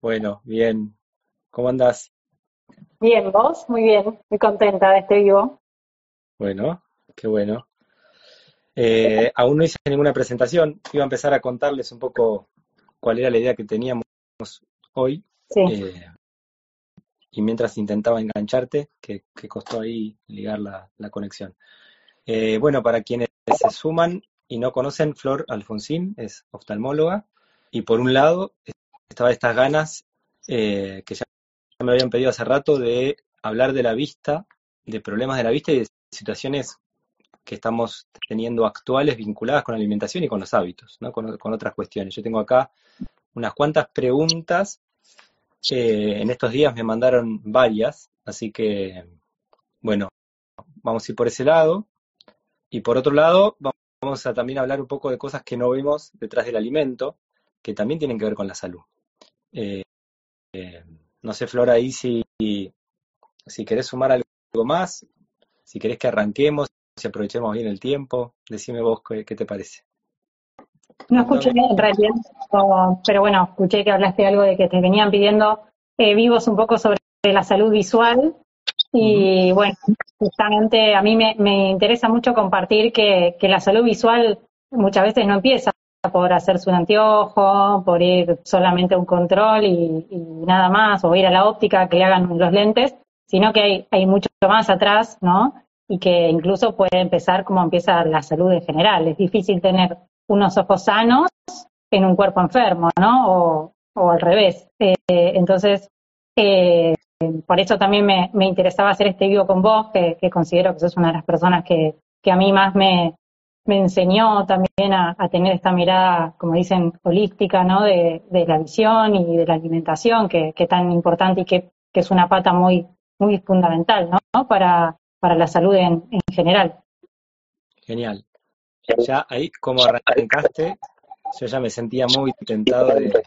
Bueno, bien. ¿Cómo andás? Bien, vos, muy bien, muy contenta de este vivo. Bueno, qué bueno. Eh, aún no hice ninguna presentación, iba a empezar a contarles un poco cuál era la idea que teníamos hoy. Sí. Eh, y mientras intentaba engancharte, que, que costó ahí ligar la, la conexión. Eh, bueno, para quienes se suman y no conocen, Flor Alfonsín es oftalmóloga y por un lado estaba estas ganas eh, que ya me habían pedido hace rato de hablar de la vista, de problemas de la vista y de situaciones que estamos teniendo actuales vinculadas con la alimentación y con los hábitos, ¿no? con, otras cuestiones. Yo tengo acá unas cuantas preguntas. eh, en estos días me mandaron varias, así que, bueno, vamos a ir por ese lado. Y por otro lado, vamos a también hablar un poco de cosas que no vemos detrás del alimento, que también tienen que ver con la salud. Eh, eh, no sé, Flora, ahí si, si querés sumar algo más, si querés que arranquemos, si aprovechemos bien el tiempo, decime vos qué, qué te parece. No escuché en realidad, pero bueno, escuché que hablaste algo de que te venían pidiendo eh, vivos un poco sobre la salud visual y bueno, justamente a mí me, me interesa mucho compartir que, que la salud visual muchas veces no empieza por hacerse un anteojo, por ir solamente a un control y, nada más, o ir a la óptica que le hagan los lentes, sino que hay, hay mucho más atrás, ¿no? Y que incluso puede empezar como empieza la salud en general. Es difícil tener unos ojos sanos en un cuerpo enfermo, ¿no? O, o al revés. Eh, entonces, eh, por eso también me, me interesaba hacer este vivo con vos, que, que considero que sos una de las personas que, que a mí más me, me enseñó también a, tener esta mirada, como dicen, holística, ¿no? De, la visión y de la alimentación, que, que tan importante y que, que es una pata muy, muy fundamental, ¿no? Para, la salud en, en general. Genial. Ya ahí, como arrancaste, yo ya me sentía muy tentado de,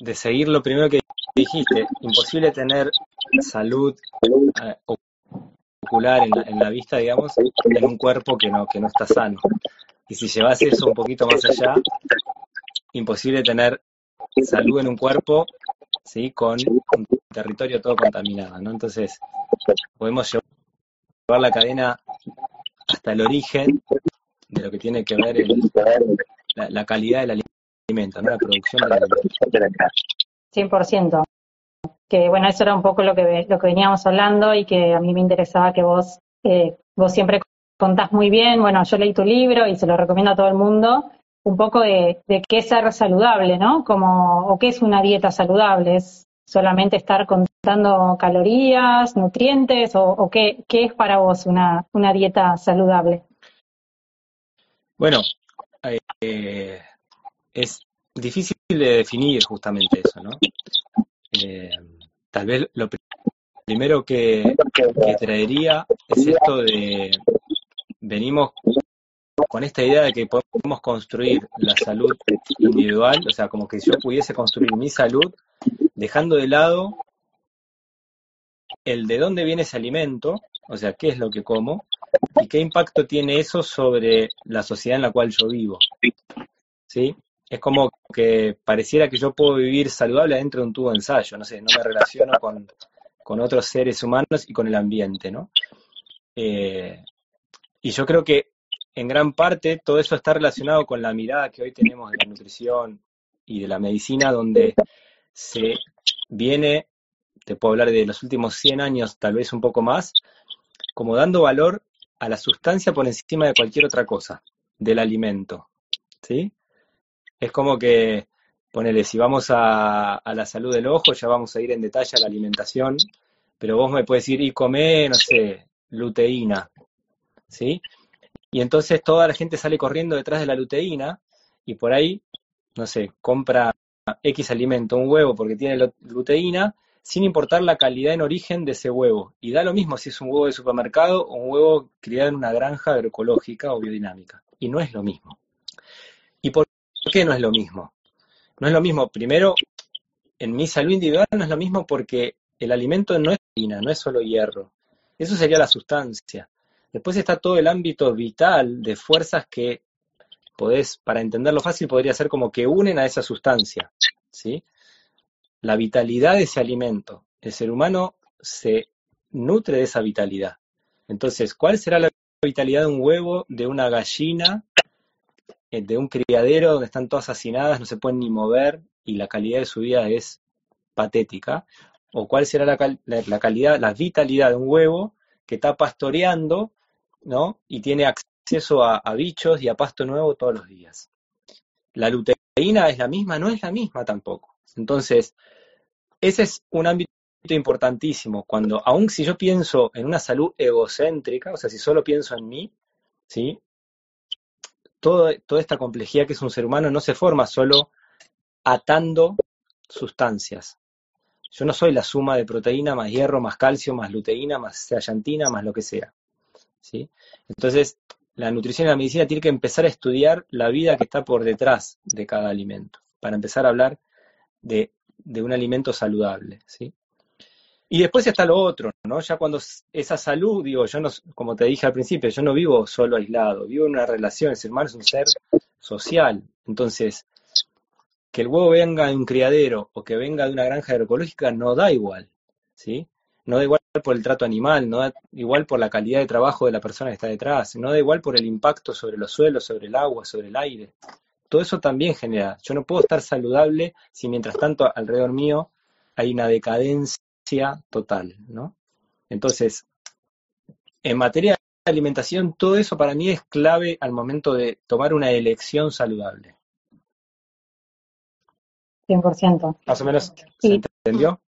de seguir lo primero que dijiste. Imposible tener salud eh, en la, en la vista, digamos, en un cuerpo que no, que no está sano. Y si llevas eso un poquito más allá, imposible tener salud en un cuerpo, ¿sí? Con un territorio todo contaminado, ¿no? Entonces, podemos llevar la cadena hasta el origen de lo que tiene que ver el- la, la calidad del alimento, ¿no? La producción del alimento. 100%. Que bueno, eso era un poco lo que, lo que veníamos hablando y que a mí me interesaba que vos, eh, vos siempre contás muy bien. Bueno, yo leí tu libro y se lo recomiendo a todo el mundo. Un poco de, qué es ser saludable, ¿no? Como, o qué es una dieta saludable. ¿Es solamente estar contando calorías, nutrientes? ¿O, o qué, qué es para vos una, una dieta saludable? Bueno, eh, es difícil de definir justamente eso, ¿no? Eh, tal vez lo pri- primero que, que traería es esto de, venimos con esta idea de que podemos construir la salud individual, o sea, como que yo pudiese construir mi salud dejando de lado el de dónde viene ese alimento, o sea, qué es lo que como y qué impacto tiene eso sobre la sociedad en la cual yo vivo. ¿Sí? Es como que pareciera que yo puedo vivir saludable adentro de un tubo de ensayo, no sé, no me relaciono con, con otros seres humanos y con el ambiente, ¿no? Eh, y yo creo que en gran parte todo eso está relacionado con la mirada que hoy tenemos de la nutrición y de la medicina, donde se viene, te puedo hablar de los últimos 100 años, tal vez un poco más, como dando valor a la sustancia por encima de cualquier otra cosa, del alimento, ¿sí? Es como que, ponele, si vamos a, la salud del ojo, ya vamos a ir en detalle a la alimentación, pero vos me puedes decir, y come, no sé, luteína, ¿sí? Y entonces toda la gente sale corriendo detrás de la luteína y por ahí, no sé, compra X alimento, un huevo porque tiene luteína, sin importar la calidad en origen de ese huevo. Y da lo mismo si es un huevo de supermercado o un huevo criado en una granja agroecológica o biodinámica. Y no es lo mismo. ¿Y por qué no es lo mismo? No es lo mismo, primero, en mi salud individual no es lo mismo porque el alimento no es proteína, no es solo hierro. Eso sería la sustancia. Después está todo el ámbito vital de fuerzas que podés, para entenderlo fácil, podría ser como que unen a esa sustancia, ¿sí? la vitalidad de ese alimento. El ser humano se nutre de esa vitalidad. Entonces, ¿cuál será la vitalidad de un huevo, de una gallina, de un criadero donde están todas hacinadas, no se pueden ni mover y la calidad de su vida es patética? ¿O cuál será la, calidad, la vitalidad de un huevo que está pastoreando, ¿no? Y tiene acceso a, a bichos y a pasto nuevo todos los días. La luteína es la misma, no es la misma tampoco. Entonces, ese es un ámbito importantísimo. Cuando, aun si yo pienso en una salud egocéntrica, o sea, si solo pienso en mí, ¿sí? Toda esta complejidad que es un ser humano no se forma solo atando sustancias. Yo no soy la suma de proteína más hierro, más calcio, más luteína, más zeaxantina, más lo que sea. ¿sí? Entonces, la nutrición y la medicina tiene que empezar a estudiar la vida que está por detrás de cada alimento, para empezar a hablar de, un alimento saludable, ¿sí? Y después está lo otro, ¿no? Ya cuando esa salud, digo, yo no, como te dije al principio, yo no vivo solo aislado, vivo en una relación, el ser humano es un ser social. Entonces, que el huevo venga de un criadero o que venga de una granja agroecológica no da igual, ¿sí? No da igual por el trato animal, no da igual por la calidad de trabajo de la persona que está detrás, no da igual por el impacto sobre los suelos, sobre el agua, sobre el aire. Todo eso también genera. Yo no puedo estar saludable si mientras tanto alrededor mío hay una decadencia total, ¿no? Entonces, en materia de alimentación, todo eso para mí es clave al momento de tomar una elección saludable. 100%. Más o menos, ¿se entendió?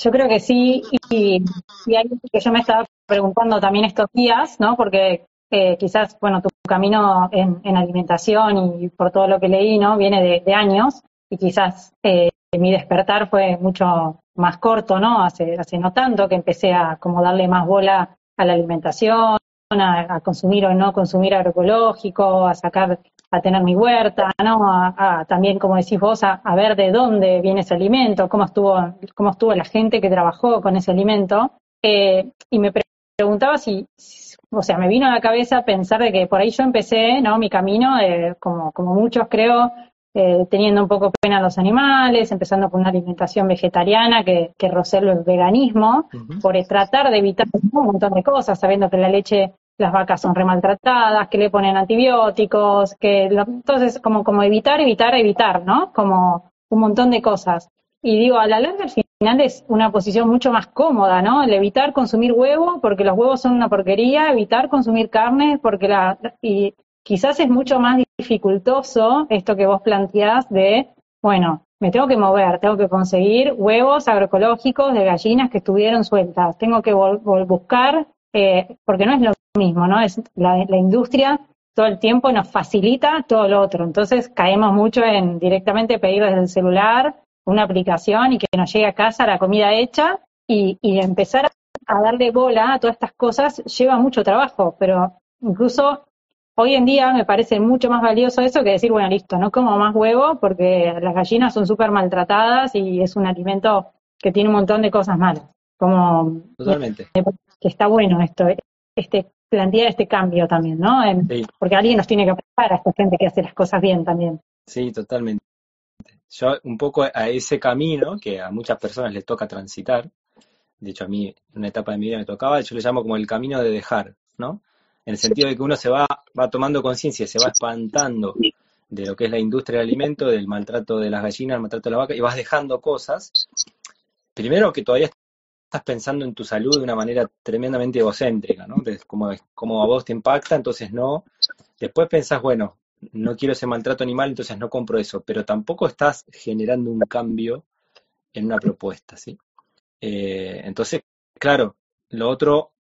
Yo creo que sí, y, y algo que yo me estaba preguntando también estos días, ¿no? Porque eh, quizás, bueno, tu camino en, alimentación y por todo lo que leí, ¿no? Viene de, años y quizás eh, mi despertar fue mucho más corto, ¿no? Hace, hace no tanto que empecé a como darle más bola a la alimentación, a, consumir o no consumir agroecológico, a sacar a tener mi huerta, ¿no? A, también, como decís vos, a, ver de dónde viene ese alimento, cómo estuvo, cómo estuvo la gente que trabajó con ese alimento. Eh, y me preguntaba si, o sea, me vino a la cabeza pensar de que por ahí yo empecé, ¿no? Mi camino, como, como muchos creo, eh, teniendo un poco pena a los animales, empezando con una alimentación vegetariana que, que el veganismo, por tratar de evitar un montón de cosas, sabiendo que la leche las vacas son remaltratadas, que le ponen antibióticos, que entonces como, como evitar, evitar, evitar, ¿no? Como un montón de cosas. Y digo, a la larga al final es una posición mucho más cómoda, ¿no? El evitar consumir huevo porque los huevos son una porquería, evitar consumir carne porque la... Y quizás es mucho más dificultoso esto que vos planteás de, bueno, me tengo que mover, tengo que conseguir huevos agroecológicos de gallinas que estuvieron sueltas, tengo que buscar, eh, porque no es lo mismo, ¿no? Es la, industria todo el tiempo nos facilita todo lo otro. Entonces caemos mucho en directamente pedir desde el celular una aplicación y que nos llegue a casa la comida hecha y, empezar a darle bola a todas estas cosas lleva mucho trabajo, pero incluso hoy en día me parece mucho más valioso eso que decir, bueno, listo, no como más huevo porque las gallinas son súper maltratadas y es un alimento que tiene un montón de cosas malas. Como Totalmente. Que está bueno esto, este plantear este cambio también, ¿no? Porque alguien nos tiene que apoyar a esta gente que hace las cosas bien también. Sí, totalmente. Yo un poco a ese camino que a muchas personas les toca transitar, de hecho a mí en una etapa de mi vida me tocaba, yo le llamo como el camino de dejar, ¿no? En el sentido de que uno se va, va tomando conciencia, se va espantando de lo que es la industria del alimento, del maltrato de las gallinas, el maltrato de la vaca, y vas dejando cosas. Primero que todavía estás pensando en tu salud de una manera tremendamente egocéntrica, ¿no? como, como a vos te impacta, entonces no. Después pensás, bueno, no quiero ese maltrato animal, entonces no compro eso, pero tampoco estás generando un cambio en una propuesta, ¿sí? Eh, entonces, claro, lo otro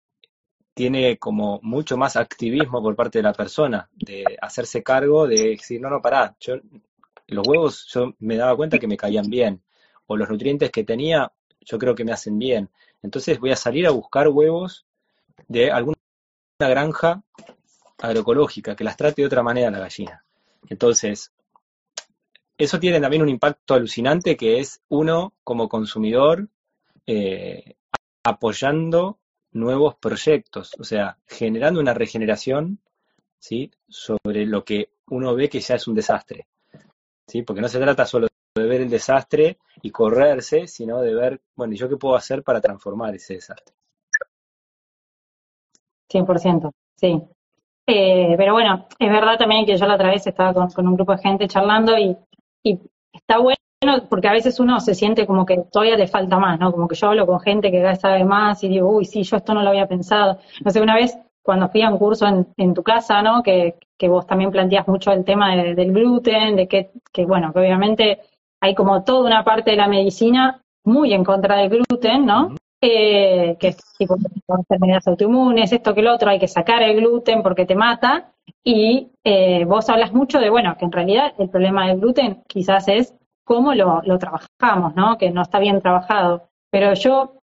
tiene como mucho más activismo por parte de la persona, de hacerse cargo, de decir, no, no, pará, yo, los huevos yo me daba cuenta que me caían bien, o los nutrientes que tenía yo creo que me hacen bien. Entonces voy a salir a buscar huevos de alguna granja agroecológica que las trate de otra manera la gallina. Entonces, eso tiene también un impacto alucinante que es uno como consumidor eh, apoyando nuevos proyectos, o sea, generando una regeneración sobre lo que uno ve que ya es un desastre. ¿sí? Porque no se trata solo de ver el desastre y correrse, sino de ver, bueno, ¿y yo qué puedo hacer para transformar ese desastre? 100%, sí. Eh, pero bueno, es verdad también que yo la otra vez estaba con, un grupo de gente charlando y, está bueno porque a veces uno se siente como que todavía le falta más, ¿no? Como que yo hablo con gente que sabe más y digo, uy, sí, yo esto no lo había pensado. No sé, una vez cuando fui a un curso en, en tu casa, ¿no? Que, que, vos también planteas mucho el tema del gluten, de que, que, bueno, que obviamente hay como toda una parte de la medicina muy en contra del gluten, ¿no? Eh, que es tipo enfermedades autoinmunes, esto que el otro, hay que sacar el gluten porque te mata. Y eh, vos hablas mucho de, bueno, que en realidad el problema del gluten quizás es cómo lo, trabajamos, ¿no? Que no está bien trabajado. Pero yo,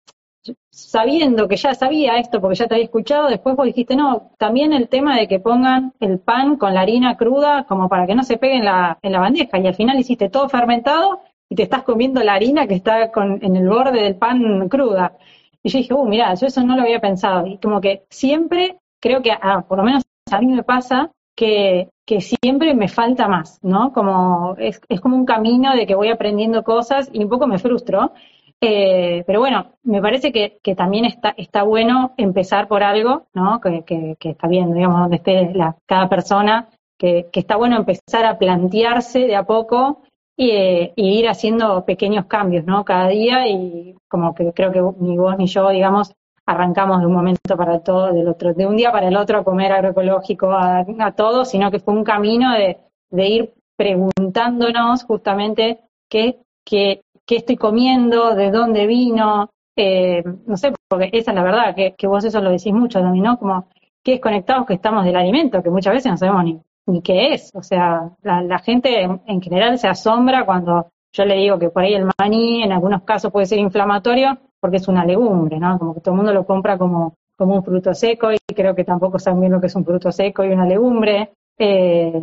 sabiendo que ya sabía esto porque ya te había escuchado, después vos dijiste, no, también el tema de que pongan el pan con la harina cruda como para que no se pegue en la, en la bandeja. Y al final hiciste todo fermentado y te estás comiendo la harina que está en el borde del pan cruda. Y yo dije, uh, mira, yo eso no lo había pensado. Y como que siempre, creo que, ah, por lo menos a mí me pasa, que, que siempre me falta más, ¿no? Como, es, es como un camino de que voy aprendiendo cosas y un poco me frustro. Eh, pero bueno, me parece que, también está, está bueno empezar por algo, ¿no? Que, que, que está bien, digamos, donde esté cada persona, que, está bueno empezar a plantearse de a poco y, ir haciendo pequeños cambios, ¿no? Cada día y como que creo que ni vos ni yo, digamos, arrancamos de un momento para todo, del otro, de un día para el otro a comer agroecológico a, a todos, sino que fue un camino de, de ir preguntándonos justamente qué, qué, qué, estoy comiendo, de dónde vino, eh, no sé, porque esa es la verdad, que, que vos eso lo decís mucho también, ¿no? Como qué desconectados que estamos del alimento, que muchas veces no sabemos ni, ni qué es. O sea, la, gente en, general se asombra cuando yo le digo que por ahí el maní en algunos casos puede ser inflamatorio porque es una legumbre, ¿no? Como que todo el mundo lo compra como, como un fruto seco y creo que tampoco saben bien lo que es un fruto seco y una legumbre. Eh,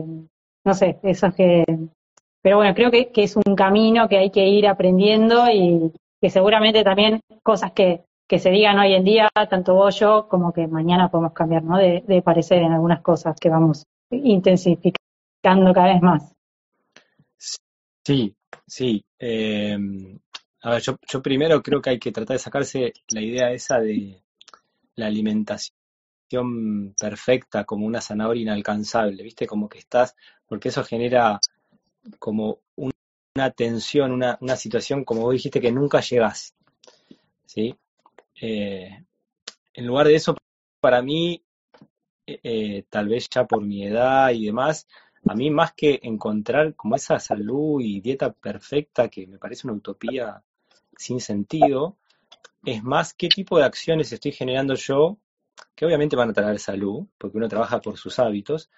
no sé, eso es que... Pero bueno, creo que, que es un camino que hay que ir aprendiendo y que seguramente también cosas que, que se digan hoy en día, tanto vos yo, como que mañana podemos cambiar, ¿no? De, de parecer en algunas cosas que vamos intensificando cada vez más. Sí, sí. Eh, a ver, yo, yo primero creo que hay que tratar de sacarse la idea esa de la alimentación perfecta como una zanahoria inalcanzable, ¿viste? Como que estás, porque eso genera como una tensión, una, una situación, como vos dijiste, que nunca llegás, ¿sí? Eh, en lugar de eso, para mí, eh, tal vez ya por mi edad y demás, a mí más que encontrar como esa salud y dieta perfecta, que me parece una utopía sin sentido, es más qué tipo de acciones estoy generando yo, que obviamente van a traer salud, porque uno trabaja por sus hábitos,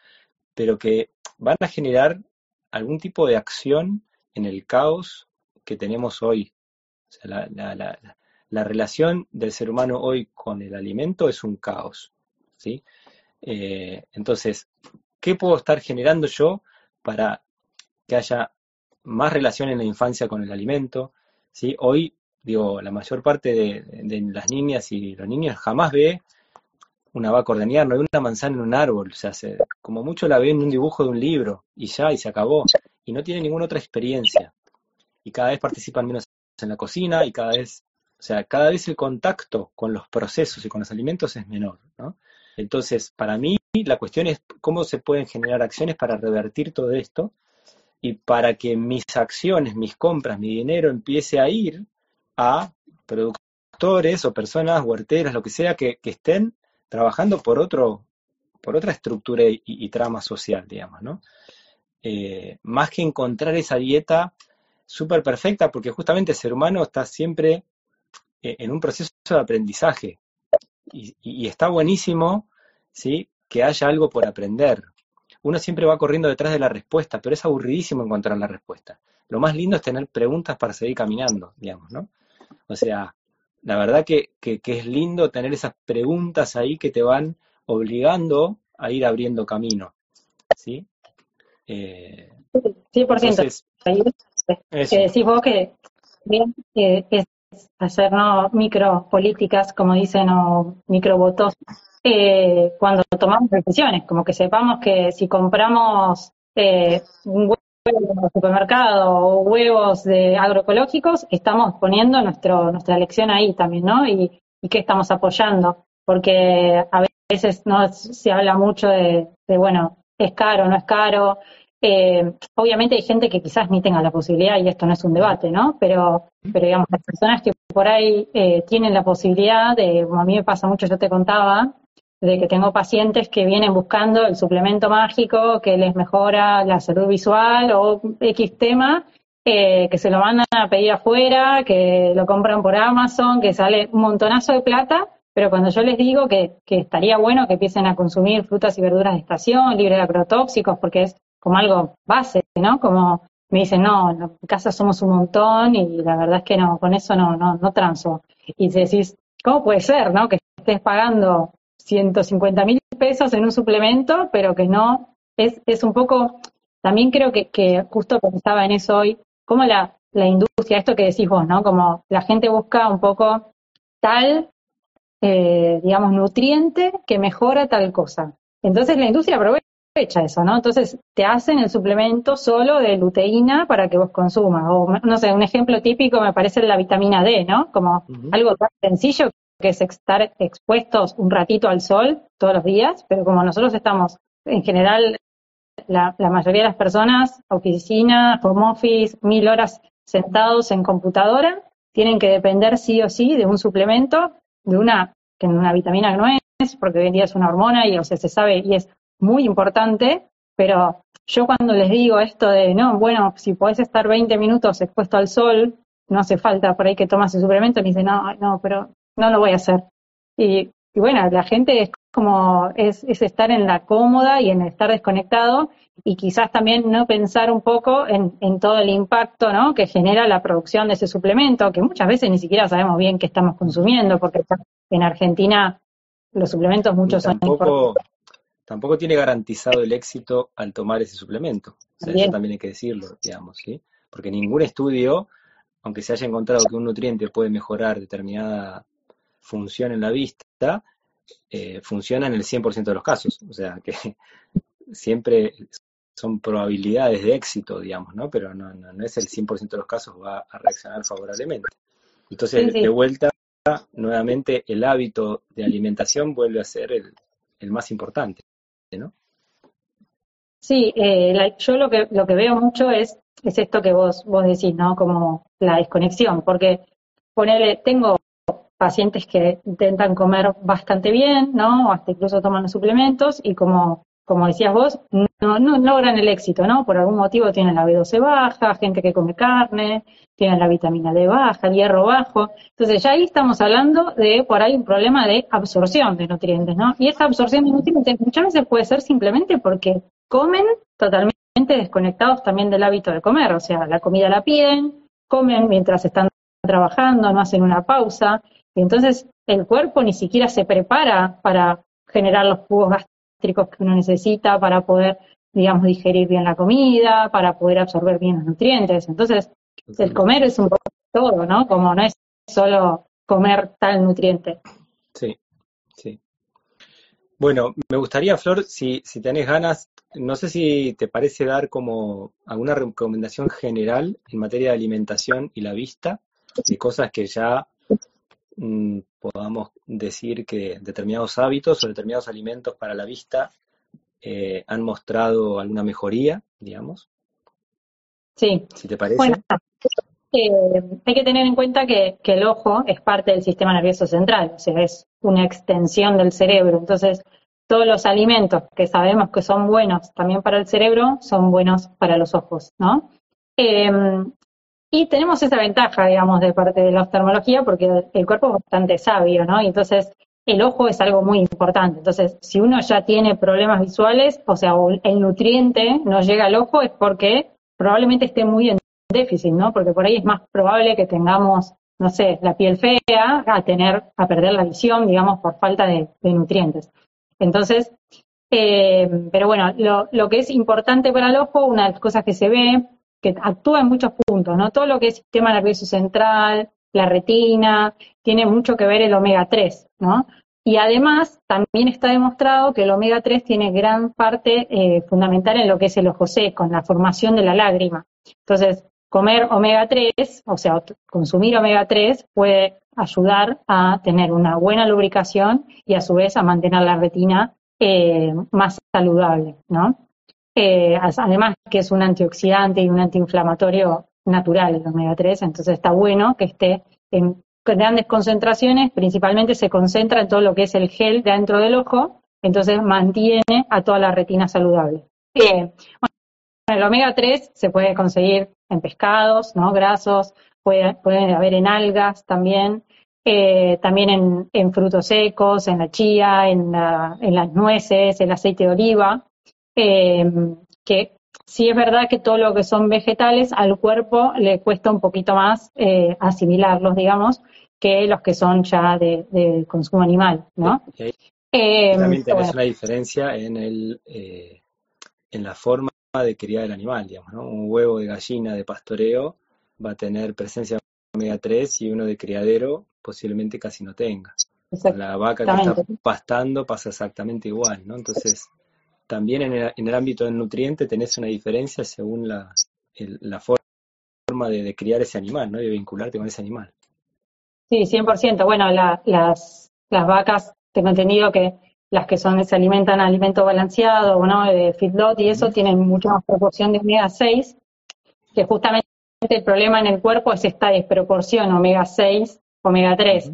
pero que van a generar algún tipo de acción en el caos que tenemos hoy. La relación del ser humano hoy con el alimento es un caos. ¿sí? Eh, entonces, ¿qué puedo estar generando yo para que haya más relación en la infancia con el alimento? ¿Sí? Hoy, digo, la mayor parte de, las niñas y los niños jamás ve una vaca ordeñar, no ve una manzana en un árbol, o sea, como mucho la ve en un dibujo de un libro y ya, y se acabó, y no tiene ninguna otra experiencia. Y cada vez participan menos en la cocina y cada vez, o sea, cada vez el contacto con los procesos y con los alimentos es menor, ¿no? Entonces, para mí, la cuestión es cómo se pueden generar acciones para revertir todo esto y para que mis acciones, mis compras, mi dinero empiece a ir a productores o personas, huerteras, lo que sea, que, estén trabajando por otro, por otra estructura y, trama social, digamos, ¿no? Eh, más que encontrar esa dieta súper perfecta, porque justamente el ser humano está siempre eh, en un proceso de aprendizaje y, está buenísimo, ¿sí? Que haya algo por aprender. Uno siempre va corriendo detrás de la respuesta, pero es aburridísimo encontrar la respuesta. Lo más lindo es tener preguntas para seguir caminando, digamos, ¿no? O sea, la verdad que, es lindo tener esas preguntas ahí que te van obligando a ir abriendo camino, ¿sí? Eh, sí, por ciento. Que decís vos que, bien, que es hacer ¿no? micropolíticas, como dicen, o microvotos, eh, cuando tomamos decisiones, como que sepamos que si compramos eh, un huevos supermercado o huevos de agroecológicos, estamos poniendo nuestro, nuestra elección ahí también, ¿no? Y, y qué estamos apoyando, porque a veces no se habla mucho de, de bueno, es caro, no es caro. Eh, obviamente hay gente que quizás ni tenga la posibilidad, y esto no es un debate, ¿no? Pero, pero digamos, las personas que por ahí eh, tienen la posibilidad de, como a mí me pasa mucho, yo te contaba, de que tengo pacientes que vienen buscando el suplemento mágico que les mejora la salud visual o X tema, eh, que se lo mandan a pedir afuera, que lo compran por Amazon, que sale un montonazo de plata, pero cuando yo les digo que, que estaría bueno que empiecen a consumir frutas y verduras de estación, libre de agrotóxicos, porque es como algo base, ¿no? Como me dicen, no, en casa somos un montón y la verdad es que no, con eso no, no, no transo. Y decís, ¿cómo puede ser, no? Que estés pagando 150 mil pesos en un suplemento, pero que no, es, es un poco, también creo que, que justo pensaba en eso hoy, como la, la industria, esto que decís vos, ¿no? Como la gente busca un poco tal, eh, digamos, nutriente que mejora tal cosa. Entonces la industria aprovecha eso, ¿no? Entonces te hacen el suplemento solo de luteína para que vos consumas. O, no sé, un ejemplo típico me parece la vitamina D, ¿no? Como algo tan sencillo que es estar expuestos un ratito al sol todos los días, pero como nosotros estamos, en general, la, mayoría de las personas, oficina, home office, mil horas sentados en computadora, tienen que depender sí o sí de un suplemento, de una, que una vitamina no es, porque hoy en día es una hormona y o sea, se sabe y es muy importante, pero yo cuando les digo esto de, no, bueno, si podés estar 20 minutos expuesto al sol, no hace falta por ahí que tomas el suplemento, me dice, no, no, pero no lo voy a hacer. Y, bueno, la gente es como, es, es, estar en la cómoda y en estar desconectado y quizás también no pensar un poco en, en todo el impacto ¿no? que genera la producción de ese suplemento, que muchas veces ni siquiera sabemos bien qué estamos consumiendo, porque en Argentina los suplementos muchos son tampoco tiene garantizado el éxito al tomar ese suplemento. eso también hay que decirlo, digamos, ¿sí? Porque ningún estudio, aunque se haya encontrado que un nutriente puede mejorar determinada función en la vista, eh, funciona en el 100% de los casos. O sea, que siempre son probabilidades de éxito, digamos, ¿no? Pero no, no, es el 100% de los casos va a reaccionar favorablemente. Entonces, de vuelta, nuevamente, el hábito de alimentación vuelve a ser el, el más importante. ¿no? Sí, eh, yo lo que, lo que veo mucho es, es esto que vos, vos decís, ¿no? Como la desconexión, porque ponerle, tengo pacientes que intentan comer bastante bien, ¿no? Hasta incluso toman los suplementos y como, como decías vos, no, no logran el éxito, ¿no? Por algún motivo tienen la B12 baja, gente que come carne, tienen la vitamina D baja, hierro bajo. Entonces ya ahí estamos hablando de por ahí un problema de absorción de nutrientes, ¿no? Y esa absorción de nutrientes muchas veces puede ser simplemente porque comen totalmente desconectados también del hábito de comer, o sea, la comida la piden, comen mientras están trabajando, no hacen una pausa, y entonces el cuerpo ni siquiera se prepara para generar los jugos gástricos que uno necesita para poder, digamos, digerir bien la comida, para poder absorber bien los nutrientes. Entonces, el comer es un poco todo, ¿no? Como no es solo comer tal nutriente. Sí, sí. Bueno, me gustaría, Flor, si, si tenés ganas, no sé si te parece dar como alguna recomendación general en materia de alimentación y la vista, de cosas que ya mm, podamos decir que determinados hábitos o determinados alimentos para la vista eh, han mostrado alguna mejoría, digamos. Sí. Si te parece. Eh, hay que tener en cuenta que, el ojo es parte del sistema nervioso central, o sea, es una extensión del cerebro. Entonces, todos los alimentos que sabemos que son buenos también para el cerebro son buenos para los ojos, ¿no? Em, y tenemos esa ventaja, digamos, de parte de la oftalmología porque el cuerpo es bastante sabio, ¿no? Y entonces el ojo es algo muy importante. Entonces, si uno ya tiene problemas visuales, o sea, el nutriente no llega al ojo, es porque probablemente esté muy en déficit, ¿no? Porque por ahí es más probable que tengamos, no sé, la piel fea, a tener, a perder la visión, digamos, por falta de, nutrientes. Entonces, eh, pero bueno, lo, lo, que es importante para el ojo, una de las cosas que se ve, que actúa en muchos ¿no? Todo lo que es sistema nervioso central, la retina, tiene mucho que ver el omega 3, ¿no? Y además, también está demostrado que el omega 3 tiene gran parte eh, fundamental en lo que es el ojo seco, en la formación de la lágrima. Entonces, comer omega 3, o sea, consumir omega 3 puede ayudar a tener una buena lubricación y a su vez a mantener la retina eh, más saludable, ¿no? Eh, además que es un antioxidante y un antiinflamatorio natural el omega 3, entonces está bueno que esté en grandes concentraciones, principalmente se concentra en todo lo que es el gel dentro del ojo, entonces mantiene a toda la retina saludable. El omega 3 se puede conseguir en pescados, ¿no? Grasos, puede, puede haber en algas también, eh, también en, frutos secos, en la chía, en, las nueces, el aceite de oliva, eh, que sí es verdad que todo lo que son vegetales al cuerpo le cuesta un poquito más eh, asimilarlos, digamos, que los que son ya de, consumo animal, ¿no? también tenés una diferencia en el en la forma de criar el animal, digamos, ¿no? Un huevo de gallina de pastoreo va a tener presencia de omega 3 y uno de criadero posiblemente casi no tenga. La vaca que está pastando pasa exactamente igual, ¿no? Entonces, también en el, ámbito del nutriente tenés una diferencia según la, la forma de, criar ese animal, ¿no? De vincularte con ese animal. Sí, 100%. Bueno, las, las vacas, tengo entendido que las que son se alimentan alimento balanceado, ¿no? De feedlot y eso tienen mucha más proporción de omega 6, que justamente el problema en el cuerpo es esta desproporción omega 6, omega 3.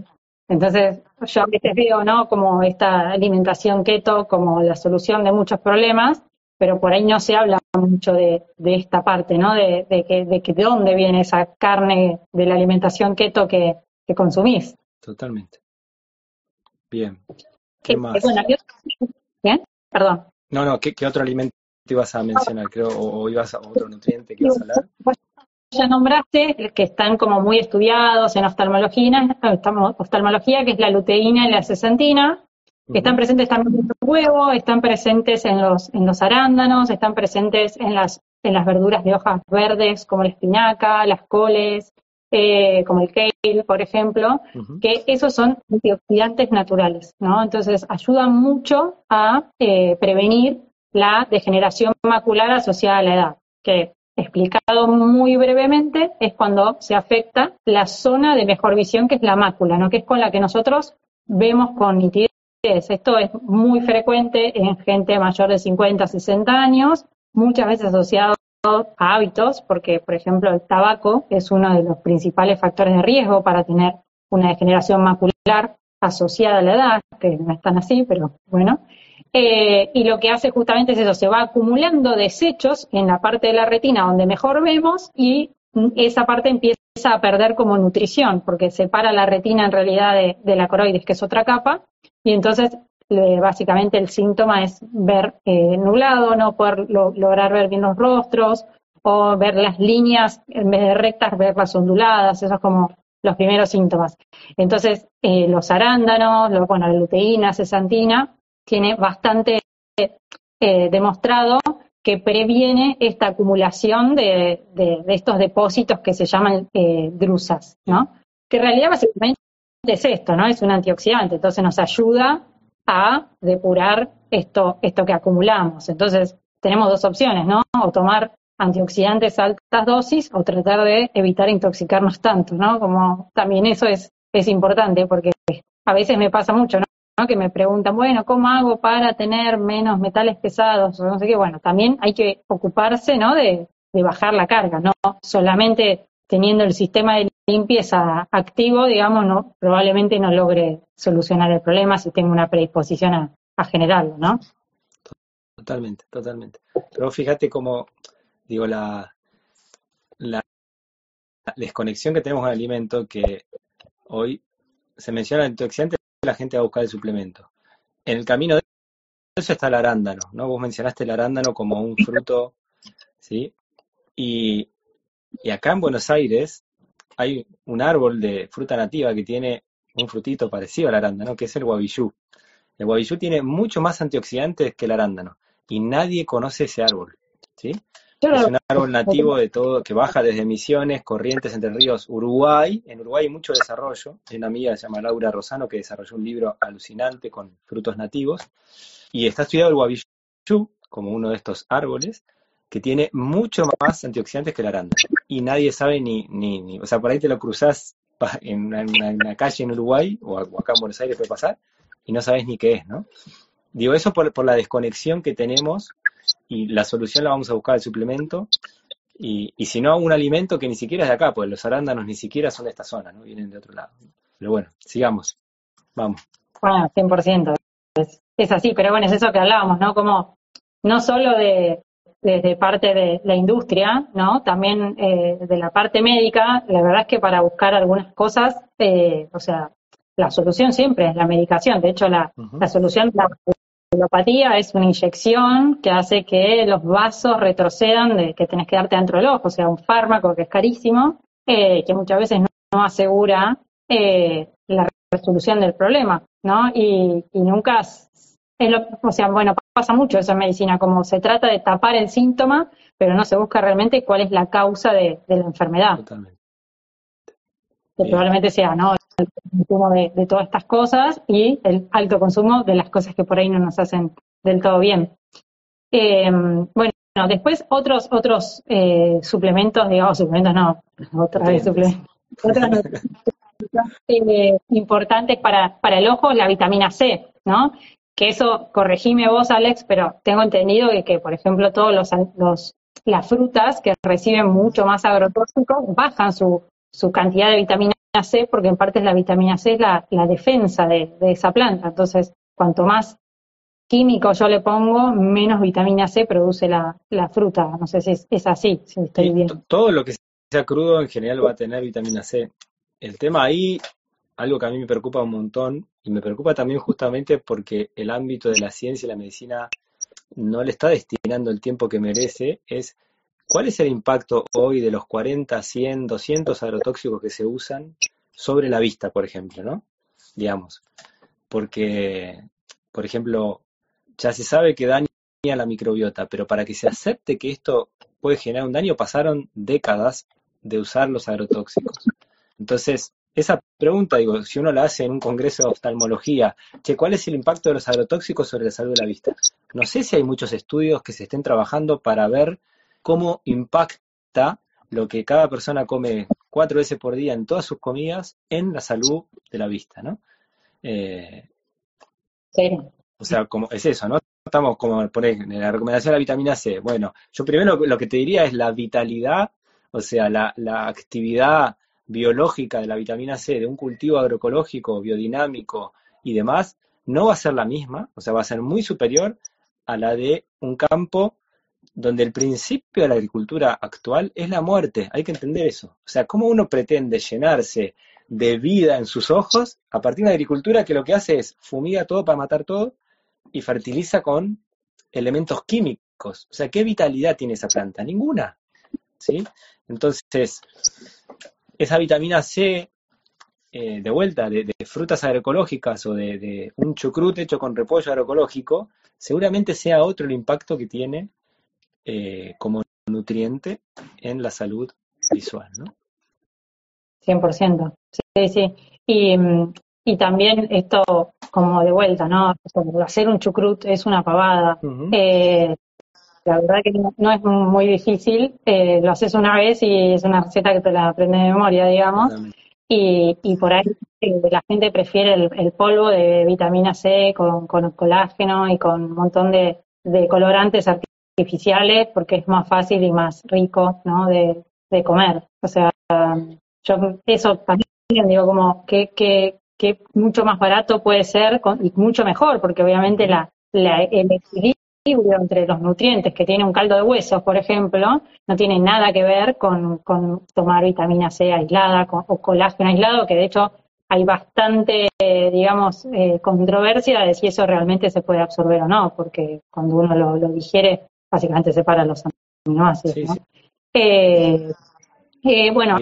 Entonces, yo a veces veo, ¿no? Como esta alimentación keto como la solución de muchos problemas, pero por ahí no se habla mucho de, esta parte, ¿no? De, que, de que de dónde viene esa carne de la alimentación keto que, que consumís. Totalmente. Bien. ¿Qué más? ¿Bien? Perdón. No, no, ¿qué, otro alimento ibas a mencionar? Creo, o, ibas a otro nutriente que ibas a hablar. Ya nombraste que están como muy estudiados en oftalmología, oftalmología que es la luteína y la cesantina, que están presentes también en el huevo, están presentes en los, en los arándanos, están presentes en las, en las verduras de hojas verdes como la espinaca, las coles, eh, como el kale, por ejemplo, que esos son antioxidantes naturales, ¿no? Entonces ayudan mucho a eh, prevenir la degeneración macular asociada a la edad, que explicado muy brevemente es cuando se afecta la zona de mejor visión, que es la mácula, ¿no? Que es con la que nosotros vemos con nitidez. Esto es muy frecuente en gente mayor de 50, 60 años, muchas veces asociado a hábitos, porque, por ejemplo, el tabaco es uno de los principales factores de riesgo para tener una degeneración macular asociada a la edad, que no están así, pero bueno. Eh, y lo que hace justamente es eso, se va acumulando desechos en la parte de la retina donde mejor vemos y esa parte empieza a perder como nutrición, porque separa la retina en realidad de, la coroides, que es otra capa, y entonces básicamente el síntoma es ver eh, nublado, no poder lograr ver bien los rostros o ver las líneas en vez de rectas, verlas onduladas, esos como los primeros síntomas. Entonces, eh, los arándanos, bueno, la luteína, cesantina, tiene bastante eh, demostrado que previene esta acumulación de, estos depósitos que se llaman drusas, ¿no? Que en realidad básicamente es esto, ¿no? Es un antioxidante, entonces nos ayuda a depurar esto, esto que acumulamos. Entonces, tenemos dos opciones, ¿no? O tomar antioxidantes a altas dosis o tratar de evitar intoxicarnos tanto, ¿no? Como también eso es, es importante porque a veces me pasa mucho, ¿no? Que me preguntan, bueno, ¿cómo hago para tener menos metales pesados? O no sé qué. Bueno, también hay que ocuparse, ¿no? De, de bajar la carga, no solamente teniendo el sistema de limpieza activo, digamos, no, probablemente no logre solucionar el problema si tengo una predisposición a, generarlo, ¿no? Totalmente, totalmente. Pero fíjate cómo, digo, la, la, desconexión que tenemos con el alimento, que hoy se menciona antioxidante, la gente va a buscar el suplemento. En el camino de eso está el arándano, ¿no? Vos mencionaste el arándano como un fruto, ¿sí? Y, y acá en Buenos Aires hay un árbol de fruta nativa que tiene un frutito parecido al arándano, que es el guavillú. El guavillú tiene mucho más antioxidantes que el arándano y nadie conoce ese árbol, ¿sí? Es un árbol nativo de todo, que baja desde Misiones, Corrientes, Entre Ríos, Uruguay. En Uruguay hay mucho desarrollo. Hay una amiga que se llama Laura Rosano que desarrolló un libro alucinante con frutos nativos. Y está estudiado el guavillú como uno de estos árboles que tiene mucho más antioxidantes que la aranda. Y nadie sabe ni, ni, ni o sea, por ahí te lo cruzas en una, calle en Uruguay o acá en Buenos Aires puede pasar y no sabes ni qué es, ¿no? Digo eso por, por la desconexión que tenemos y la solución la vamos a buscar al suplemento. Y, y si no, un alimento que ni siquiera es de acá, pues los arándanos ni siquiera son de esta zona, ¿no? Vienen de otro lado. Pero bueno, sigamos. Vamos. Bueno, 100%. Es, es así, pero bueno, es eso que hablábamos, ¿no? Como no solo de, desde parte de la industria, ¿no? También eh, de la parte médica, la verdad es que para buscar algunas cosas, eh, o sea, la solución siempre es la medicación. De hecho, la, la solución, la homeopatía es una inyección que hace que los vasos retrocedan de que tenés que darte dentro del ojo, o sea, un fármaco que es carísimo, eh, que muchas veces no, asegura eh, la resolución del problema, ¿no? Y, nunca, es lo, o sea, bueno, pasa mucho eso en medicina, como se trata de tapar el síntoma, pero no se busca realmente cuál es la causa de, la enfermedad. Totalmente. Que probablemente sea, ¿no? El consumo de, todas estas cosas y el alto consumo de las cosas que por ahí no nos hacen del todo bien. Eh, bueno, después otros otros eh, suplementos, digamos, suplementos no, otra vez suplementos. Otras eh, importantes para, para el ojo, la vitamina C, ¿no? Que eso, corregime vos, Alex, pero tengo entendido que, que por ejemplo, todos los, los las frutas que reciben mucho más agrotóxicos bajan su, su cantidad de vitamina C, porque en parte la vitamina C es la, defensa de, esa planta. Entonces, cuanto más químico yo le pongo, menos vitamina C produce la, fruta. No sé si es, así, si estoy bien. Todo lo que sea crudo en general va a tener vitamina C. El tema ahí, algo que a mí me preocupa un montón, y me preocupa también justamente porque el ámbito de la ciencia y la medicina no le está destinando el tiempo que merece, es ¿Cuál es el impacto hoy de los 40, 100, 200 agrotóxicos que se usan sobre la vista, por ejemplo, ¿no? Digamos, porque, por ejemplo, ya se sabe que daña la microbiota, pero para que se acepte que esto puede generar un daño, pasaron décadas de usar los agrotóxicos. Entonces, esa pregunta, digo, si uno la hace en un congreso de oftalmología, che, ¿cuál es el impacto de los agrotóxicos sobre la salud de la vista? No sé si hay muchos estudios que se estén trabajando para ver cómo impacta lo que cada persona come cuatro veces por día en todas sus comidas en la salud de la vista, ¿no? Eh, sí. O sea, como es eso, ¿no? Estamos como por en la recomendación de la vitamina C. Bueno, yo primero lo que te diría es la vitalidad, o sea, la, la actividad biológica de la vitamina C de un cultivo agroecológico, biodinámico y demás, no va a ser la misma, o sea, va a ser muy superior a la de un campo donde el principio de la agricultura actual es la muerte. Hay que entender eso. O sea, ¿cómo uno pretende llenarse de vida en sus ojos a partir de una agricultura que lo que hace es fumiga todo para matar todo y fertiliza con elementos químicos? O sea, ¿qué vitalidad tiene esa planta? Ninguna. ¿Sí? Entonces, esa vitamina C, eh, de vuelta, de, frutas agroecológicas o de, de un chucrut hecho con repollo agroecológico, seguramente sea otro el impacto que tiene eh, como nutriente en la salud visual, ¿no? 100%, sí, sí. Y, y también esto como de vuelta, ¿no? hacer un chucrut es una pavada. Eh, la verdad que no, es muy difícil, eh, lo haces una vez y es una receta que te la aprendes de memoria, digamos. Y, y, por ahí la gente prefiere el, polvo de vitamina C con, con, colágeno y con un montón de, de colorantes artificiales artificiales porque es más fácil y más rico, ¿no? De, de comer. O sea, yo eso también digo como que, que, que mucho más barato puede ser y mucho mejor, porque obviamente la, la, el equilibrio entre los nutrientes que tiene un caldo de huesos, por ejemplo, no tiene nada que ver con, con tomar vitamina C aislada o colágeno aislado, que de hecho hay bastante, digamos, eh, controversia de si eso realmente se puede absorber o no, porque cuando uno lo digiere básicamente separa los aminoácidos. Eh, eh, bueno,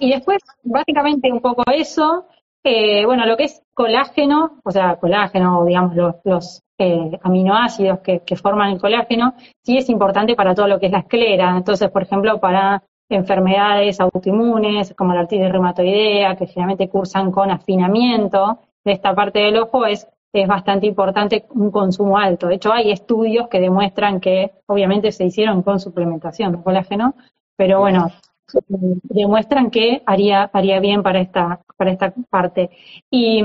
y después, básicamente un poco eso, eh, bueno, lo que es colágeno, o sea, colágeno, digamos, los, eh, aminoácidos que, forman el colágeno, sí es importante para todo lo que es la esclera. Entonces, por ejemplo, para enfermedades autoinmunes como la artritis reumatoidea, que generalmente cursan con afinamiento de esta parte del ojo, es, es bastante importante un consumo alto. De hecho, hay estudios que demuestran que, obviamente, se hicieron con suplementación de colágeno, pero bueno, demuestran que haría, haría bien para esta, para esta parte. Y,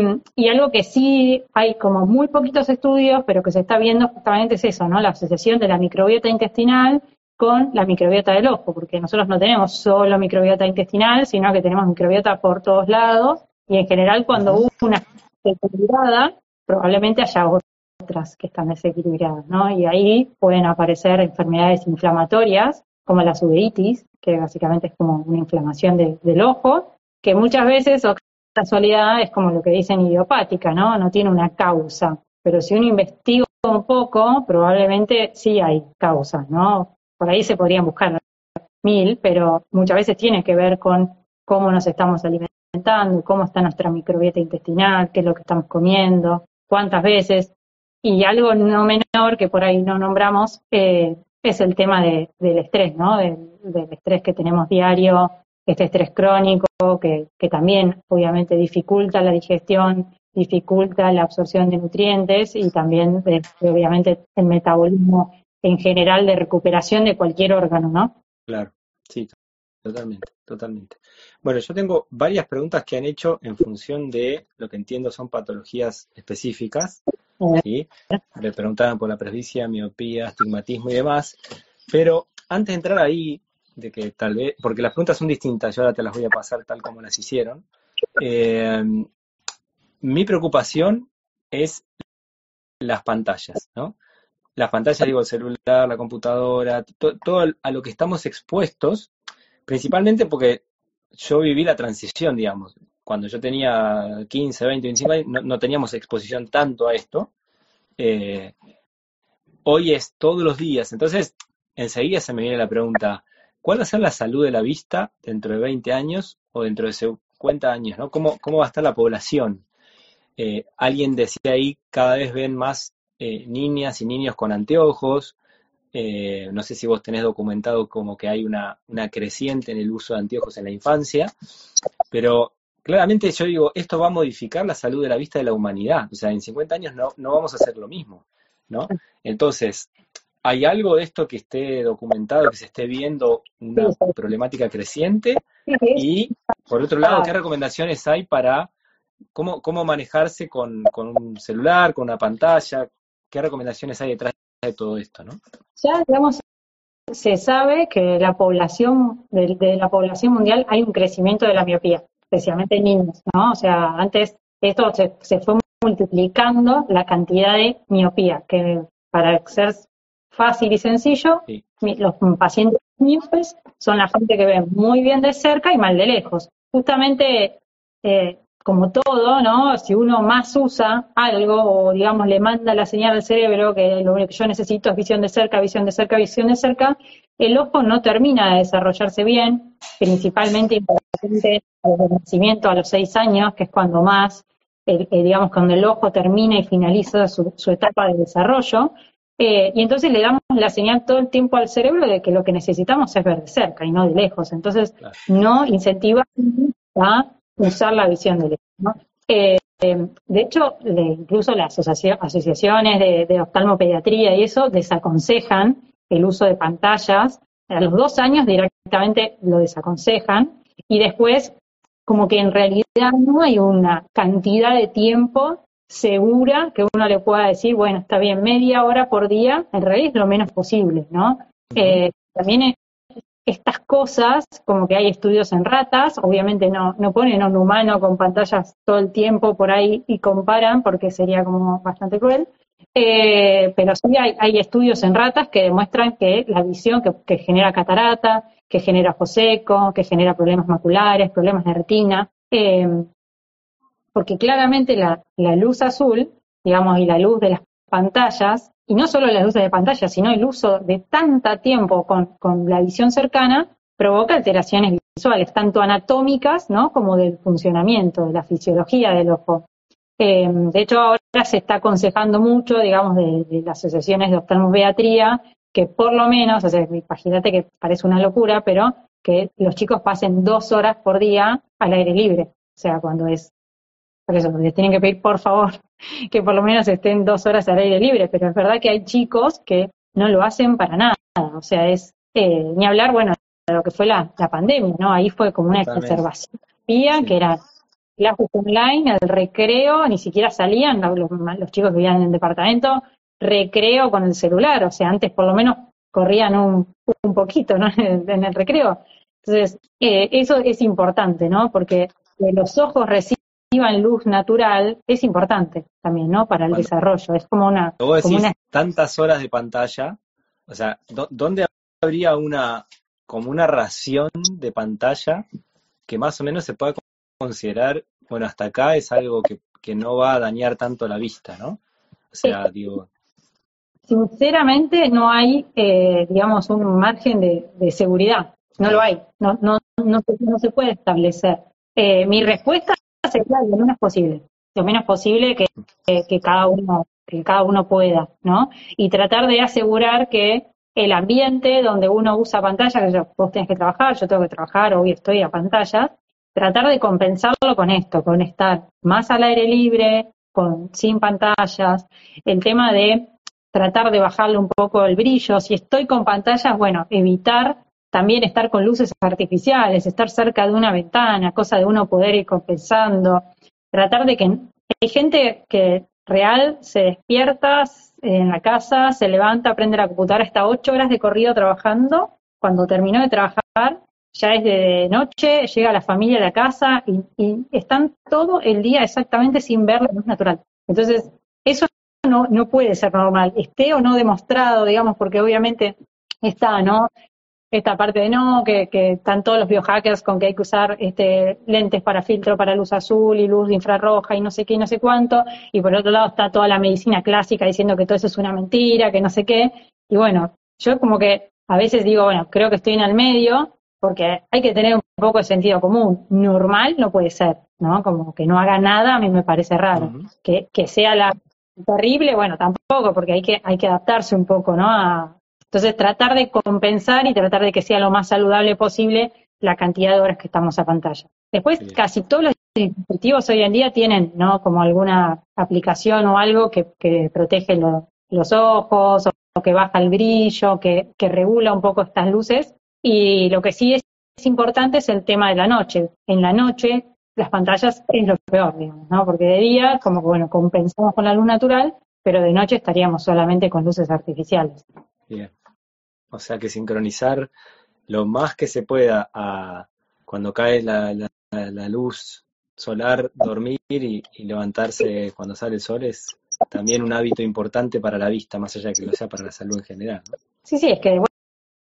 algo que sí hay como muy poquitos estudios, pero que se está viendo justamente es eso, ¿no? La asociación de la microbiota intestinal con la microbiota del ojo, porque nosotros no tenemos solo microbiota intestinal, sino que tenemos microbiota por todos lados, y en general cuando hubo una desequilibrada, probablemente haya otras que están desequilibradas, ¿no? Y ahí pueden aparecer enfermedades inflamatorias, como la uveitis, que básicamente es como una inflamación del ojo, que muchas veces, o casualidad, es como lo que dicen idiopática, ¿no? No tiene una causa. Pero si uno investiga un poco, probablemente sí hay causas, ¿no? Por ahí se podrían buscar mil, pero muchas veces tiene que ver con cómo nos estamos alimentando, cómo está nuestra microbiota intestinal, qué es lo que estamos comiendo, cuántas veces. Y algo no menor que por ahí no nombramos eh, es el tema del estrés, ¿no? Del, estrés que tenemos diario, este estrés crónico, que, también obviamente dificulta la digestión, dificulta la absorción de nutrientes y también obviamente el metabolismo en general de recuperación de cualquier órgano, ¿no? Claro, sí, totalmente, totalmente. Bueno, yo tengo varias preguntas que han hecho en función de lo que entiendo son patologías específicas. ¿sí? Le preguntaban por la presbicia, miopía, astigmatismo y demás. Pero antes de entrar ahí, de que tal vez, porque las preguntas son distintas, yo ahora te las voy a pasar tal como las hicieron. Eh, mi preocupación es las pantallas, ¿no? Las pantallas, digo, el celular, la computadora, todo a lo que estamos expuestos, principalmente porque yo viví la transición, digamos cuando yo tenía 15, 20, 25 años, no, teníamos exposición tanto a esto. Eh, hoy es todos los días. Entonces, enseguida se me viene la pregunta, ¿cuál va a ser la salud de la vista dentro de 20 años o dentro de 50 años? ¿no? ¿Cómo, ¿Cómo va a estar la población? Eh, alguien decía ahí, cada vez ven más eh, niñas y niños con anteojos. No sé si vos tenés documentado como que hay una, una creciente en el uso de anteojos en la infancia, pero claramente yo digo, esto va a modificar la salud de la vista de la humanidad. O sea, en 50 años no, no vamos a hacer lo mismo, ¿no? Entonces, ¿hay algo de esto que esté documentado, que se esté viendo una problemática creciente? Y, por otro lado, ¿qué recomendaciones hay para cómo, cómo manejarse con, un celular, con una pantalla? ¿Qué recomendaciones hay detrás de todo esto, no? Ya, digamos, se sabe que la población, de la población mundial hay un crecimiento de la miopía especialmente en niños, ¿no? O sea, antes esto se, fue multiplicando la cantidad de miopía, que para ser fácil y sencillo, los pacientes miopes son la gente que ve muy bien de cerca y mal de lejos. Justamente, eh, como todo, ¿no? Si uno más usa algo o, digamos, le manda la señal al cerebro que lo único que yo necesito es visión de cerca, visión de cerca, visión de cerca, el ojo no termina de desarrollarse bien, principalmente importante al nacimiento a los seis años, que es cuando más, digamos, cuando el ojo termina y finaliza su, etapa de desarrollo. Eh, y entonces le damos la señal todo el tiempo al cerebro de que lo que necesitamos es ver de cerca y no de lejos. Entonces, no incentiva a usar la visión de lejos. Eh, de hecho, incluso las asociaciones de, de oftalmopediatría y eso desaconsejan el uso de pantallas. A los dos años directamente lo desaconsejan y después como que en realidad no hay una cantidad de tiempo segura que uno le pueda decir, bueno, está bien, media hora por día, en realidad es lo menos posible, ¿no? Eh, también estas cosas, como que hay estudios en ratas, obviamente no, no ponen a un humano con pantallas todo el tiempo por ahí y comparan, porque sería como bastante cruel, eh, pero sí hay, estudios en ratas que demuestran que la visión que, genera catarata, que genera ojo seco, que genera problemas maculares, problemas de retina, eh, porque claramente la, luz azul, digamos, y la luz de las pantallas, y no solo la luz de pantalla, sino el uso de tanta tiempo con, con la visión cercana, provoca alteraciones visuales, tanto anatómicas, ¿no? Como del funcionamiento, de la fisiología del ojo. Eh, de hecho, ahora se está aconsejando mucho, digamos, de, las asociaciones de oftalmopeatría, que por lo menos, o sea, imagínate que parece una locura, pero que los chicos pasen dos horas por día al aire libre. O sea, cuando es, por eso, les tienen que pedir, por favor, que por lo menos estén dos horas al aire libre, pero es verdad que hay chicos que no lo hacen para nada. O sea, es, eh, ni hablar, bueno, de lo que fue la, pandemia, ¿no? Ahí fue como una exacerbación que era clases online, el recreo, ni siquiera salían los, chicos que vivían en el departamento, recreo con el celular, o sea, antes por lo menos corrían un, un poquito ¿no? en, el, recreo. Entonces, eh, eso es importante, ¿no? Porque que los ojos reciban luz natural es importante también, ¿no? Para el desarrollo. Es como una... Vos decís tantas horas de pantalla, o sea, ¿dónde habría una como una ración de pantalla que más o menos se pueda considerar, bueno, hasta acá es algo que, no va a dañar tanto la vista, ¿no? O sea, digo... Sinceramente no hay, eh, digamos, un margen de, seguridad. No lo hay. No, no, no, no se puede establecer. Eh, mi respuesta lo menos posible. Lo menos posible que, que, cada uno que cada uno pueda, ¿no? Y tratar de asegurar que el ambiente donde uno usa pantalla, que vos tenés que trabajar, yo tengo que trabajar, hoy estoy a pantalla, tratar de compensarlo con esto, con estar más al aire libre, con, sin pantallas, el tema de tratar de bajarle un poco el brillo, si estoy con pantallas, bueno, evitar también estar con luces artificiales, estar cerca de una ventana, cosa de uno poder ir compensando, tratar de que hay gente que real se despierta en la casa, se levanta, prende la computadora, está ocho horas de corrido trabajando, cuando terminó de trabajar ya es de noche, llega la familia a la casa y, están todo el día exactamente sin ver la luz natural. Entonces, eso no, no puede ser normal, esté o no demostrado, digamos, porque obviamente está, ¿no? Esta parte de no, que, que están todos los biohackers con que hay que usar este, lentes para filtro para luz azul y luz infrarroja y no sé qué y no sé cuánto, y por otro lado está toda la medicina clásica diciendo que todo eso es una mentira, que no sé qué, y bueno, yo como que a veces digo, bueno, creo que estoy en el medio, porque hay que tener un poco de sentido común. Normal no puede ser, ¿no? Como que no haga nada, a mí me parece raro. que, que, sea la terrible, bueno, tampoco, porque hay que, hay que adaptarse un poco, ¿no? Entonces, tratar de compensar y tratar de que sea lo más saludable posible la cantidad de horas que estamos a pantalla. Después, casi todos los dispositivos hoy en día tienen, ¿no? Como alguna aplicación o algo que, que protege los ojos o que baja el brillo, que, que regula un poco estas luces y lo que sí es, importante es el tema de la noche. En la noche las pantallas es lo peor, digamos, ¿no? Porque de día, como que, bueno, compensamos con la luz natural, pero de noche estaríamos solamente con luces artificiales. Bien. O sea que sincronizar lo más que se pueda a cuando cae la, la, luz solar, dormir y, levantarse cuando sale el sol es también un hábito importante para la vista, más allá de que lo sea para la salud en general. Sí, sí, es que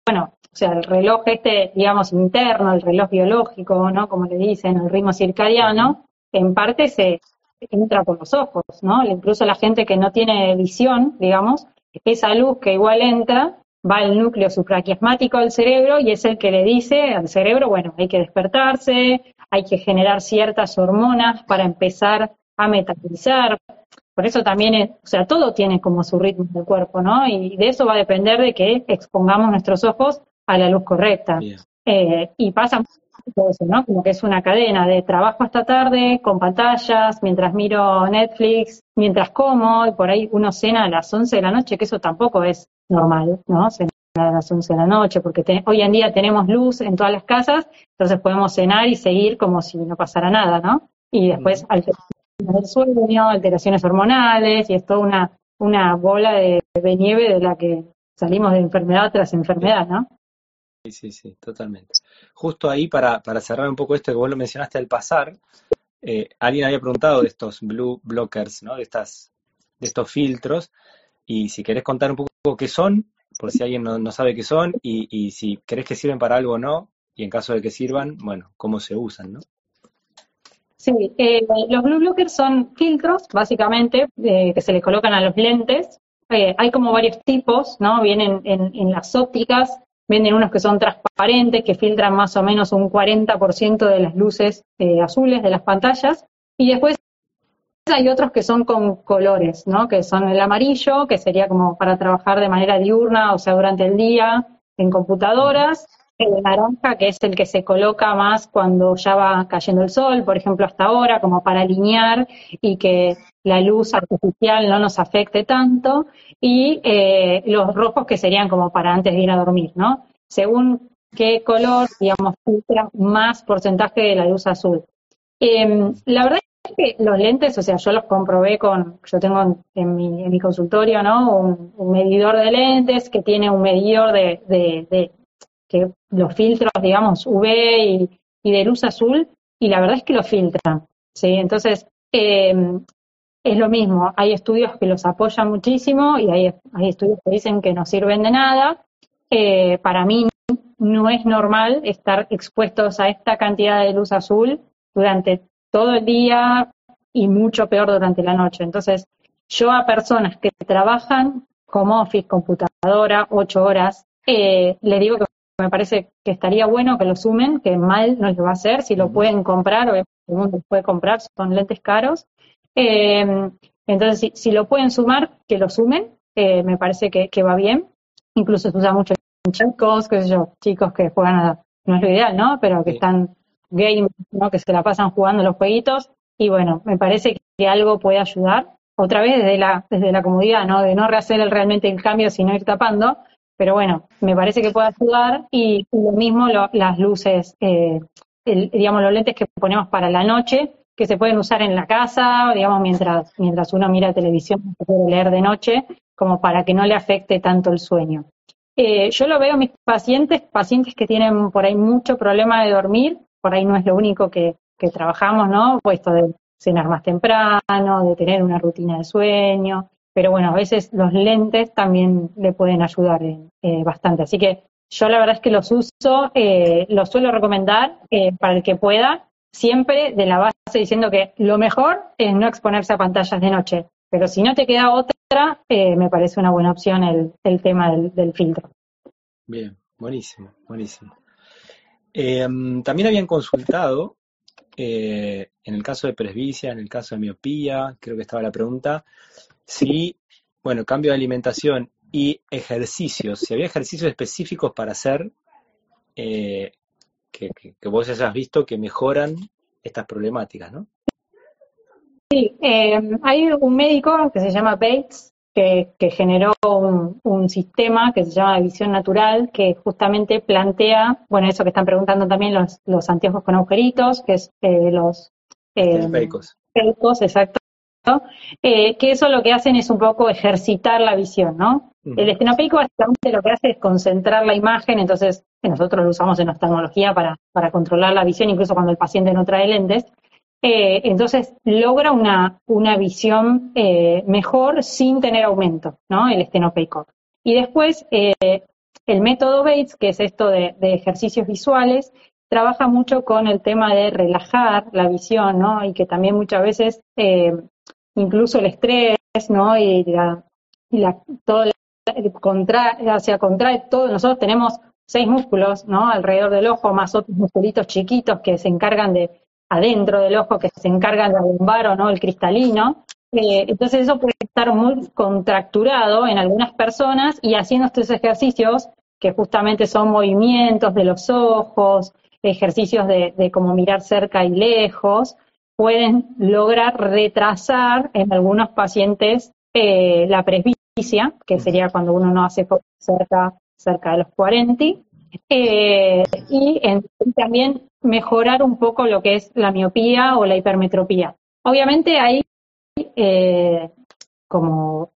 bueno, o sea, el reloj este, digamos, interno, el reloj biológico, ¿no? Como le dicen, el ritmo circadiano, en parte se entra por los ojos, ¿no? Incluso la gente que no tiene visión, digamos, esa luz que igual entra, va al núcleo supraquiasmático del cerebro y es el que le dice al cerebro, bueno, hay que despertarse, hay que generar ciertas hormonas para empezar a metabolizar, por eso también, es, o sea, todo tiene como su ritmo del cuerpo, ¿no? Y de eso va a depender de que expongamos nuestros ojos a la luz correcta. Eh, y pasa todo eso, ¿no? Como que es una cadena de trabajo hasta tarde, con pantallas, mientras miro Netflix, mientras como, y por ahí uno cena a las 11 de la noche, que eso tampoco es normal, ¿no? Cenar a las 11 de la noche, porque hoy en día tenemos luz en todas las casas, entonces podemos cenar y seguir como si no pasara nada, ¿no? Y después, al del sueño, alteraciones hormonales y es toda una, una bola de, nieve de la que salimos de enfermedad tras enfermedad, ¿no? Sí, sí, sí, totalmente. Justo ahí, para, para cerrar un poco esto que vos lo mencionaste al pasar, eh, alguien había preguntado de estos blue blockers, ¿no? De, estas, de estos filtros, y si querés contar un poco qué son, por si alguien no, no sabe qué son, y, y si crees que sirven para algo o no, y en caso de que sirvan, bueno, cómo se usan, ¿no? Sí, eh, los blue blockers son filtros, básicamente, eh, que se le colocan a los lentes. Eh, hay como varios tipos, ¿no? Vienen en, las ópticas, venden unos que son transparentes, que filtran más o menos un 40% de las luces azules de las pantallas. Y después hay otros que son con colores, ¿no? Que son el amarillo, que sería como para trabajar de manera diurna, o sea, durante el día en computadoras. El naranja, que es el que se coloca más cuando ya va cayendo el sol, por ejemplo, hasta ahora, como para alinear y que la luz artificial no nos afecte tanto. Y eh, los rojos, que serían como para antes de ir a dormir, ¿no? Según qué color, digamos, filtra más porcentaje de la luz azul. Em, la verdad es que los lentes, o sea, yo los comprobé con, yo tengo en, mi, en mi, consultorio, ¿no? Un, medidor de lentes que tiene un medidor de, de, que los filtros, digamos, UV y, de luz azul, y la verdad es que lo filtran, ¿sí? Entonces, em, es lo mismo, hay estudios que los apoyan muchísimo y hay, hay estudios que dicen que no sirven de nada. Eh, para mí no es normal estar expuestos a esta cantidad de luz azul durante todo el día y mucho peor durante la noche. Entonces, yo a personas que trabajan como office, computadora, ocho horas, eh, le digo que me parece que estaría bueno que lo sumen, que mal no les va a hacer, si lo pueden comprar, obviamente el mundo puede comprar, son lentes caros. Eh, entonces, si, lo pueden sumar, que lo sumen, eh, me parece que, va bien. Incluso se usa mucho en chicos, qué sé yo, chicos que juegan a, no es lo ideal, ¿no? Pero que están gamers, ¿no? que se la pasan jugando los jueguitos. Y bueno, me parece que algo puede ayudar. Otra vez desde la, desde la comodidad, ¿no? De no rehacer realmente el cambio, sino ir tapando. Pero bueno, me parece que puede ayudar. Y, lo mismo las luces, eh, digamos, los lentes que ponemos para la noche, que se pueden usar en la casa, digamos, mientras, mientras uno mira televisión, se puede leer de noche, como para que no le afecte tanto el sueño. Eh, yo lo veo en mis pacientes, pacientes que tienen por ahí mucho problema de dormir, por ahí no es lo único que, trabajamos, ¿no? Puesto de cenar más temprano, de tener una rutina de sueño, pero bueno, a veces los lentes también le pueden ayudar eh, bastante. Así que yo la verdad es que los uso, eh, los suelo recomendar eh, para el que pueda, siempre de la base diciendo que lo mejor es no exponerse a pantallas de noche, pero si no te queda otra, me parece una buena opción el, tema del, filtro. Bien, buenísimo, buenísimo. Em, también habían consultado, en el caso de presbicia, en el caso de miopía, creo que estaba la pregunta, si, bueno, cambio de alimentación y ejercicios, si había ejercicios específicos para hacer eh, que, vos hayas visto que mejoran estas problemáticas, ¿no? Sí, em, hay un médico que se llama Bates, que, generó un, sistema que se llama visión natural, que justamente plantea, bueno, eso que están preguntando también los, los anteojos con agujeritos, que es eh, los... Eh, exacto. Eh, que eso lo que hacen es un poco ejercitar la visión, ¿no? El estenopeico básicamente lo que hace es concentrar la imagen, entonces nosotros lo usamos en oftalmología para, para controlar la visión, incluso cuando el paciente no trae lentes, eh, entonces logra una, una visión eh, mejor sin tener aumento, ¿no? El estenopeico. Y después, el método Bates, que es esto de, ejercicios visuales, trabaja mucho con el tema de relajar la visión, ¿no? Y que también muchas veces, incluso el estrés, ¿no? Y la, y la, todo o sea, contrae todo. Nosotros tenemos seis músculos, ¿no? Alrededor del ojo, más otros musculitos chiquitos que se encargan de adentro del ojo que se encarga de abombar o no el cristalino. Eh, entonces eso puede estar muy contracturado en algunas personas y haciendo estos ejercicios, que justamente son movimientos de los ojos, ejercicios de, de como mirar cerca y lejos, pueden lograr retrasar en algunos pacientes eh, la presbicia, que sería cuando uno no hace cerca, cerca de los 40, eh, y también mejorar un poco lo que es la miopía o la hipermetropía. Obviamente hay eh, como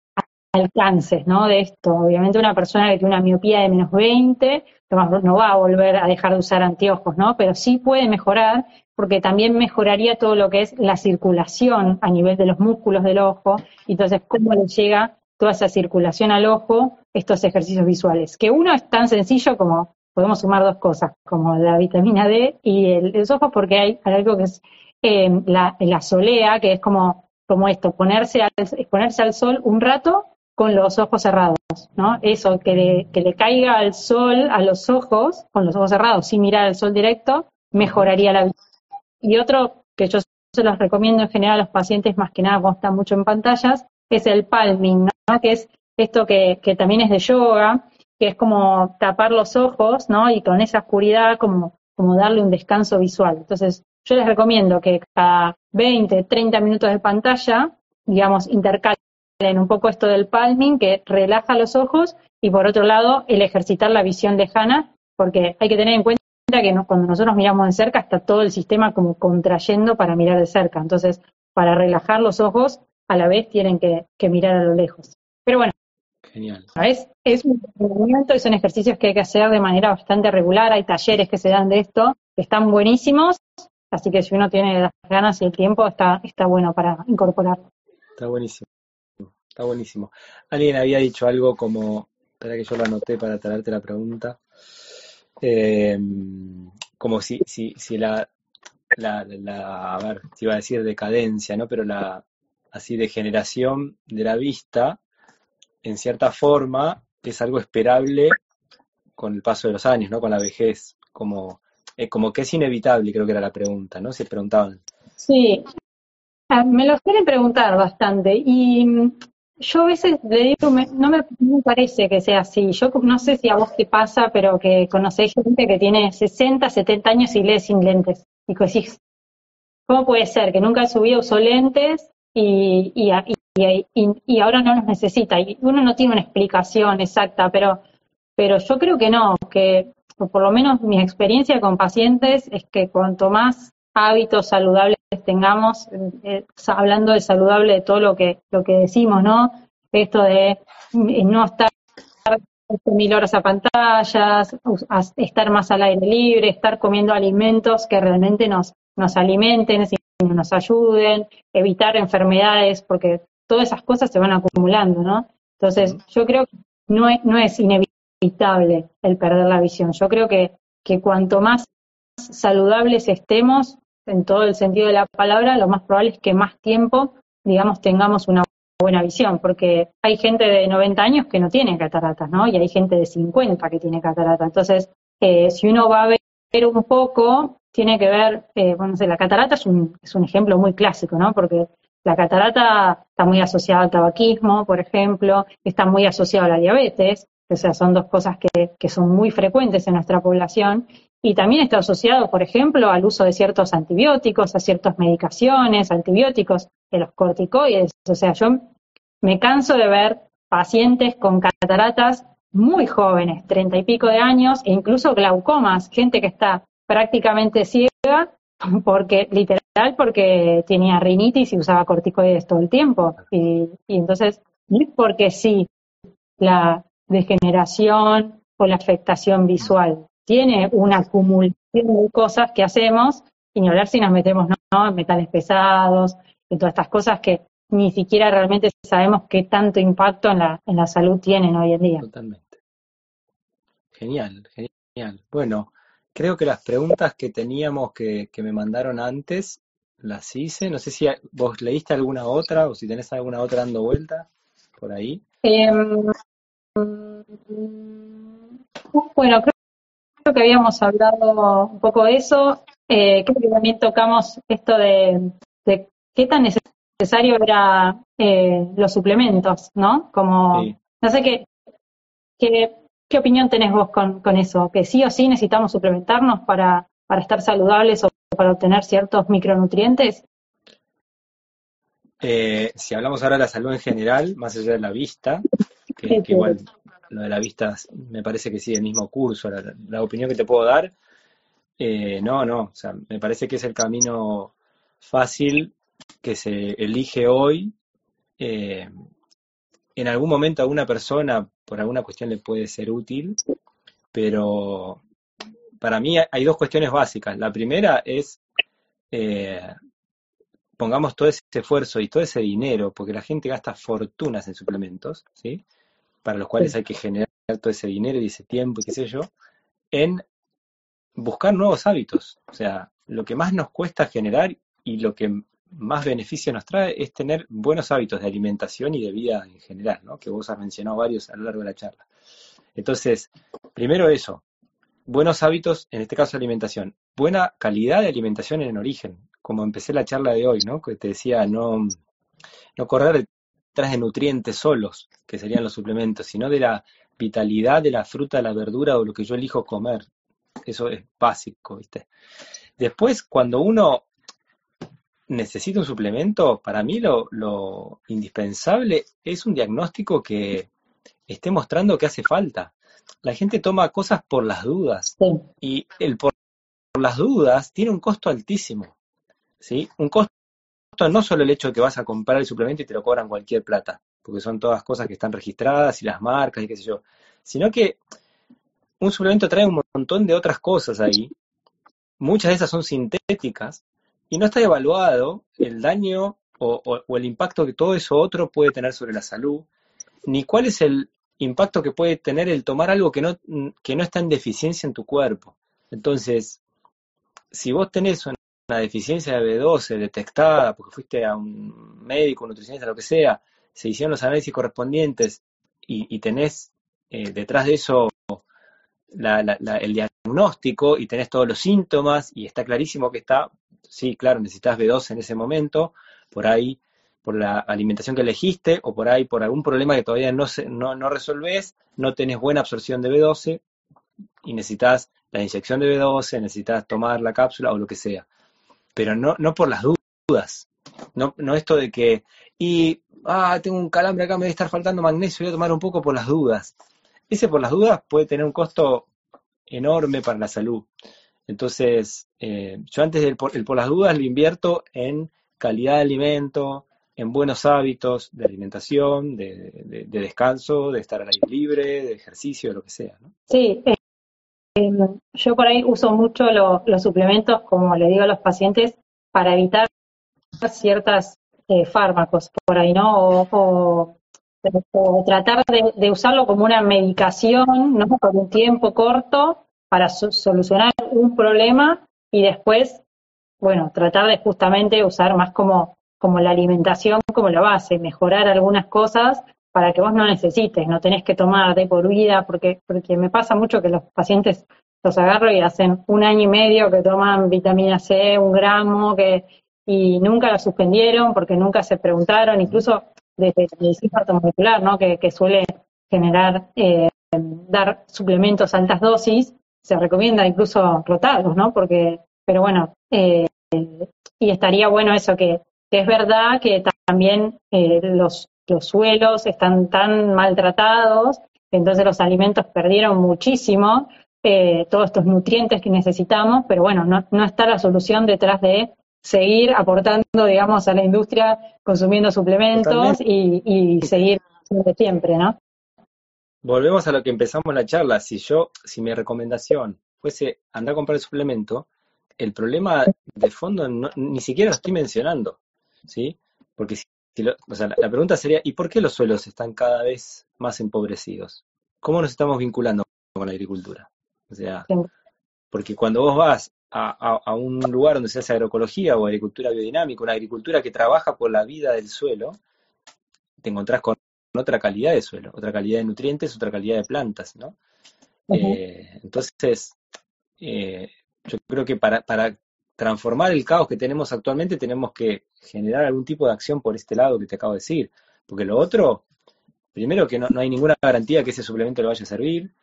alcances ¿no? de esto. Obviamente una persona que tiene una miopía de menos 20 no va a volver a dejar de usar anteojos, ¿no? pero sí puede mejorar porque también mejoraría todo lo que es la circulación a nivel de los músculos del ojo. Entonces, ¿cómo le llega toda esa circulación al ojo estos ejercicios visuales? Que uno es tan sencillo como podemos sumar dos cosas, como la vitamina D y el, los ojos, porque hay, algo que es eh, la, solea, que es como, como esto, ponerse al, exponerse al sol un rato con los ojos cerrados, ¿no? Eso, que le, que le caiga el sol a los ojos, con los ojos cerrados, sin mirar el sol directo, mejoraría la visión. Y otro que yo se los recomiendo en general a los pacientes, más que nada cuando están mucho en pantallas, es el palming, ¿no? Que es esto que, que también es de yoga, que es como tapar los ojos, ¿no? Y con esa oscuridad como, como darle un descanso visual. Entonces, yo les recomiendo que cada 20, 30 minutos de pantalla, digamos, intercalen un poco esto del palming, que relaja los ojos, y por otro lado, el ejercitar la visión lejana, porque hay que tener en cuenta que cuando nosotros miramos de cerca está todo el sistema como contrayendo para mirar de cerca. Entonces, para relajar los ojos, a la vez tienen que, mirar a lo lejos. Pero bueno, Genial. Es un movimiento y son ejercicios que hay que hacer de manera bastante regular. Hay talleres que se dan de esto, que están buenísimos. Así que si uno tiene las ganas y el tiempo, está, está bueno para incorporarlo. Está buenísimo. Está buenísimo. Alguien había dicho algo como, espera que yo lo anoté para traerte la pregunta. Eh, como si, si, si la, la, a ver, te iba a decir decadencia, ¿no? Pero la, así, degeneración de la vista, en cierta forma, es algo esperable con el paso de los años, ¿no? Con la vejez, como, eh, como que es inevitable, creo que era la pregunta, ¿no? Se preguntaban. Sí, ah, me lo quieren preguntar bastante y yo a veces le digo, no me, parece que sea así. Yo no sé si a vos te pasa, pero que conocéis gente que tiene 60, 70 años y lee sin lentes. Y decís, ¿cómo puede ser que nunca en su vida lentes y, y, y, y, ahora no los necesita? Y uno no tiene una explicación exacta, pero, pero yo creo que no, que por lo menos mi experiencia con pacientes es que cuanto más hábitos saludables tengamos, eh, hablando de saludable de todo lo que, lo que decimos, ¿no? Esto de eh, no estar mil horas a pantallas, estar más al aire libre, estar comiendo alimentos que realmente nos, nos alimenten nos ayuden, evitar enfermedades, porque todas esas cosas se van acumulando, ¿no? Entonces, yo creo que no es, no es inevitable el perder la visión. Yo creo que, que cuanto más saludables estemos, en todo el sentido de la palabra, lo más probable es que más tiempo, digamos, tengamos una buena visión, porque hay gente de 90 años que no tiene cataratas, ¿no? Y hay gente de 50 que tiene cataratas. Entonces, eh, si uno va a ver un poco, tiene que ver, eh, bueno, la catarata es un, es un ejemplo muy clásico, ¿no? Porque la catarata está muy asociada al tabaquismo, por ejemplo, está muy asociada a la diabetes, o sea, son dos cosas que, que son muy frecuentes en nuestra población y también está asociado, por ejemplo, al uso de ciertos antibióticos, a ciertas medicaciones, antibióticos, de los corticoides. O sea, yo me canso de ver pacientes con cataratas muy jóvenes, treinta y pico de años, e incluso glaucomas, gente que está prácticamente ciega, porque literal porque tenía rinitis y usaba corticoides todo el tiempo. Y, y entonces, porque sí, la degeneración o la afectación visual tiene una acumulación de cosas que hacemos, sin hablar si nos metemos ¿no? en metales pesados, en todas estas cosas que ni siquiera realmente sabemos qué tanto impacto en la, en la salud tienen hoy en día. Totalmente. Genial, genial. Bueno, creo que las preguntas que teníamos que, que me mandaron antes las hice. No sé si vos leíste alguna otra o si tenés alguna otra dando vuelta por ahí. Em, bueno, creo que habíamos hablado un poco de eso. Eh, creo que también tocamos esto de, qué tan necesario era eh, los suplementos, ¿no? Como, no sé qué, qué, qué, opinión tenés vos con, con, eso, que sí o sí necesitamos suplementarnos para, para estar saludables o para obtener ciertos micronutrientes. Eh, si hablamos ahora de la salud en general, más allá de la vista, que, que igual lo de la vista me parece que sí, el mismo curso, la, opinión que te puedo dar, eh, no, no, o sea, me parece que es el camino fácil que se elige hoy. Eh, en algún momento a una persona, por alguna cuestión, le puede ser útil, pero para mí hay dos cuestiones básicas. La primera es, eh, pongamos todo ese esfuerzo y todo ese dinero, porque la gente gasta fortunas en suplementos, ¿sí? Para los cuales hay que generar todo ese dinero y ese tiempo y qué sé yo, en buscar nuevos hábitos. O sea, lo que más nos cuesta generar y lo que más beneficio nos trae es tener buenos hábitos de alimentación y de vida en general, ¿no? que vos has mencionado varios a lo largo de la charla. Entonces, primero eso, buenos hábitos, en este caso alimentación, buena calidad de alimentación en origen, como empecé la charla de hoy, ¿no? Que te decía, no, no correr de nutrientes solos, que serían los suplementos, sino de la vitalidad de la fruta, la verdura o lo que yo elijo comer. Eso es básico, ¿viste? Después, cuando uno necesita un suplemento, para mí lo, lo indispensable es un diagnóstico que esté mostrando que hace falta. La gente toma cosas por las dudas y el por las dudas tiene un costo altísimo. ¿sí? Un costo no solo el hecho de que vas a comprar el suplemento y te lo cobran cualquier plata, porque son todas cosas que están registradas y las marcas y qué sé yo, sino que un suplemento trae un montón de otras cosas ahí. Muchas de esas son sintéticas y no está evaluado el daño o, el impacto que todo eso otro puede tener sobre la salud, ni cuál es el impacto que puede tener el tomar algo que no, que no está en deficiencia en tu cuerpo. Entonces, si vos tenés una, deficiencia de B12 detectada porque fuiste a un médico, un nutricionista, lo que sea, se hicieron los análisis correspondientes y, tenés eh, detrás de eso el diagnóstico y tenés todos los síntomas y está clarísimo que está, sí, claro, necesitas B12 en ese momento, por ahí por la alimentación que elegiste o por ahí por algún problema que todavía no, se, no, no resolvés, no tenés buena absorción de B12 y necesitas la inyección de B12, necesitas tomar la cápsula o lo que sea. Pero no, no por las dudas. No, no esto de que, y, ah, tengo un calambre acá, me debe estar faltando magnesio, voy a tomar un poco por las dudas. Ese por las dudas puede tener un costo enorme para la salud. Entonces, eh, yo antes del por, el por las dudas lo invierto en calidad de alimento, en buenos hábitos de alimentación, de, descanso, de estar al aire libre, de ejercicio, de lo que sea. ¿no? Sí, Em, yo por ahí uso mucho los suplementos, como le digo a los pacientes, para evitar ciertos eh, fármacos por ahí, ¿no? O, tratar de, usarlo como una medicación, ¿no? Por un tiempo corto para solucionar un problema y después, bueno, tratar de justamente usar más como, como la alimentación como la base, mejorar algunas cosas para que vos no necesites, no tenés que tomar de por vida, porque, porque me pasa mucho que los pacientes los agarro y hacen un año y medio que toman vitamina C, un gramo, que y nunca la suspendieron porque nunca se preguntaron, incluso desde la medicina molecular, ¿no? que, que suele generar, eh, dar suplementos a altas dosis, se recomienda incluso rotarlos, ¿no? Porque, pero bueno, eh, y estaría bueno eso, que, que es verdad que también eh, los los suelos están tan maltratados, entonces los alimentos perdieron muchísimo eh, todos estos nutrientes que necesitamos, pero bueno, no, está la solución detrás de seguir aportando, digamos, a la industria consumiendo suplementos y, seguir de siempre, ¿no? Volvemos a lo que empezamos la charla. Si yo, si mi recomendación fuese andar a comprar el suplemento, el problema de fondo ni siquiera lo estoy mencionando, ¿sí? Porque si o sea, la, pregunta sería, ¿y por qué los suelos están cada vez más empobrecidos? ¿Cómo nos estamos vinculando con la agricultura? O sea, porque cuando vos vas a, un lugar donde se hace agroecología o agricultura biodinámica, una agricultura que trabaja por la vida del suelo, te encontrás con otra calidad de suelo, otra calidad de nutrientes, otra calidad de plantas, ¿no? Eh, entonces, eh, yo creo que para, para transformar el caos que tenemos actualmente, tenemos que generar algún tipo de acción por este lado que te acabo de decir. Porque lo otro, primero que no, hay ninguna garantía que ese suplemento le vaya a servir.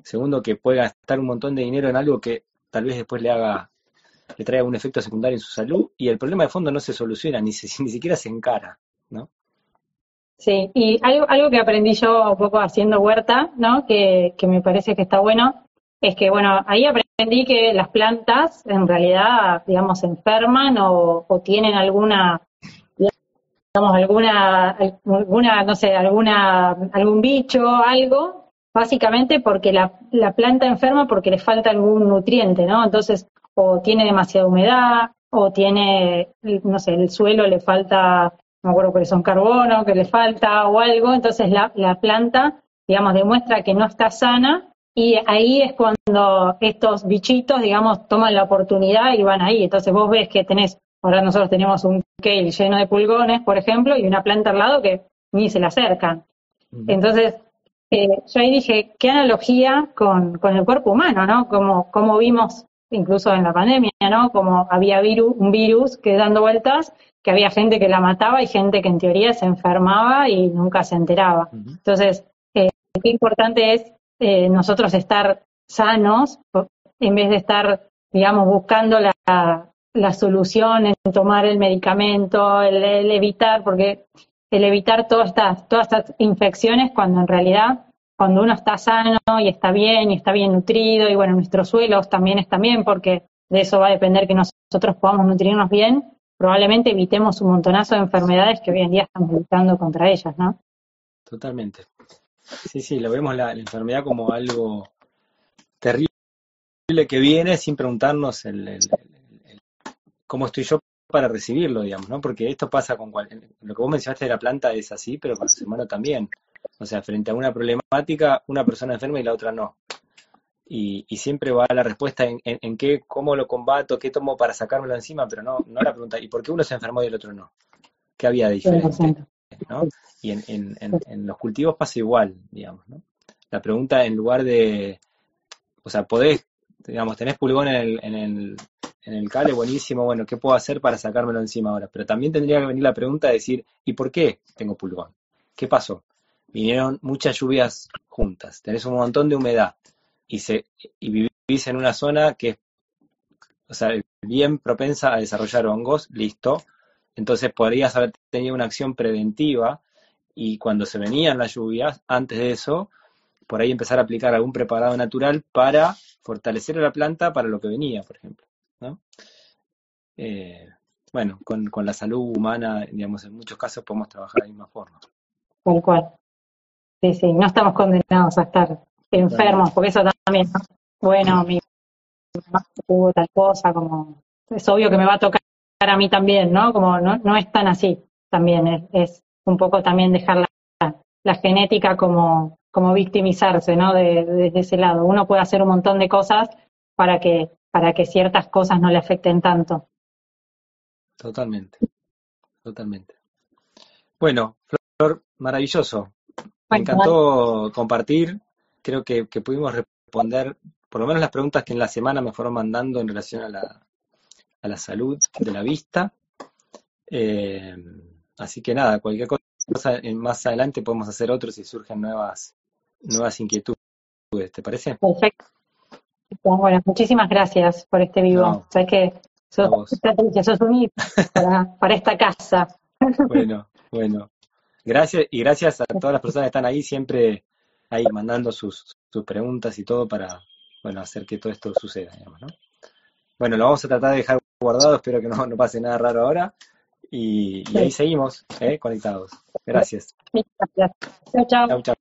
Segundo, que puede gastar un montón de dinero en algo que tal vez después le haga, le traiga un efecto secundario en su salud. Y el problema de fondo no se soluciona, ni, ni siquiera se encara, ¿no? Sí, y algo, algo que aprendí yo un poco haciendo huerta, ¿no? Que, que me parece que está bueno, es que, bueno, ahí aprendí que las plantas en realidad, digamos, enferman o, tienen alguna, digamos, alguna, alguna, no sé, alguna, algún bicho, algo, básicamente porque la, la planta enferma porque le falta algún nutriente, ¿no? Entonces, o tiene demasiada humedad, o tiene, no sé, el suelo le falta, no me acuerdo que son carbono, que le falta o algo, entonces la, la planta, digamos, demuestra que no está sana y ahí es cuando estos bichitos, digamos, toman la oportunidad y van ahí. Entonces vos ves que tenés, ahora nosotros tenemos un kale lleno de pulgones, por ejemplo, y una planta al lado que ni se le acercan. Entonces, eh, yo ahí dije, qué analogía con, con, el cuerpo humano, ¿no? Como, como vimos incluso en la pandemia, ¿no? Como había virus, un virus que dando vueltas, que había gente que la mataba y gente que en teoría se enfermaba y nunca se enteraba. Entonces, eh, qué importante es eh, nosotros estar sanos en vez de estar, digamos, buscando la, solución en tomar el medicamento, el, evitar, porque el evitar todas estas, todas estas infecciones cuando en realidad cuando uno está sano y está bien y está bien nutrido y bueno, nuestros suelos también están bien porque de eso va a depender que nosotros podamos nutrirnos bien, probablemente evitemos un montonazo de enfermedades que hoy en día estamos luchando contra ellas, ¿no? Totalmente. Sí, sí, lo vemos la, enfermedad como algo terrible que viene sin preguntarnos el, cómo estoy yo para recibirlo, digamos, ¿no? Porque esto pasa con cual, lo que vos mencionaste de la planta es así, pero con el ser humano también. O sea, frente a una problemática, una persona enferma y la otra no. Y, siempre va la respuesta en, en, qué, cómo lo combato, qué tomo para sacármelo encima, pero no, no la pregunta, ¿y por qué uno se enfermó y el otro no? ¿Qué había de diferente? ¿No? Y en, en, en, los cultivos pasa igual, digamos, ¿no? La pregunta en lugar de, o sea, podés, digamos, tenés pulgón en el, en el, en el cale, buenísimo, bueno, ¿qué puedo hacer para sacármelo encima ahora? Pero también tendría que venir la pregunta de decir, ¿y por qué tengo pulgón? ¿Qué pasó? vinieron muchas lluvias juntas, tenés un montón de humedad y, se, y vivís en una zona que es o sea, bien propensa a desarrollar hongos, listo. Entonces podrías haber tenido una acción preventiva y cuando se venían las lluvias, antes de eso, por ahí empezar a aplicar algún preparado natural para fortalecer a la planta para lo que venía, por ejemplo. ¿no? Eh, bueno, con, con, la salud humana, digamos, en muchos casos podemos trabajar de la misma forma. Tal cual. Sí, sí, no estamos condenados a estar enfermos, porque eso también, bueno, mi mamá tuvo tal cosa, como es obvio que me va a tocar a mí también, ¿no? Como no, no es tan así también, es, un poco también dejar la, la genética como, como victimizarse, ¿no? De, de, ese lado. Uno puede hacer un montón de cosas para que, para que ciertas cosas no le afecten tanto. Totalmente, totalmente. Bueno, Flor, maravilloso. Me encantó compartir. Creo que, pudimos responder por lo menos las preguntas que en la semana me fueron mandando en relación a la, a la salud de la vista. Eh, así que nada, cualquier cosa más adelante podemos hacer otro si surgen nuevas, nuevas inquietudes. ¿Te parece? Perfecto. Bueno, muchísimas gracias por este vivo. Sabes que sos, sos un para, para esta casa. Bueno, bueno. Gracias y gracias a todas las personas que están ahí siempre ahí mandando sus, sus preguntas y todo para bueno hacer que todo esto suceda, digamos, ¿no? Bueno, lo vamos a tratar de dejar guardado, espero que no, no pase nada raro ahora. Y, ahí seguimos, ¿eh? conectados. Gracias. Gracias. Chao, chao. chao, chao.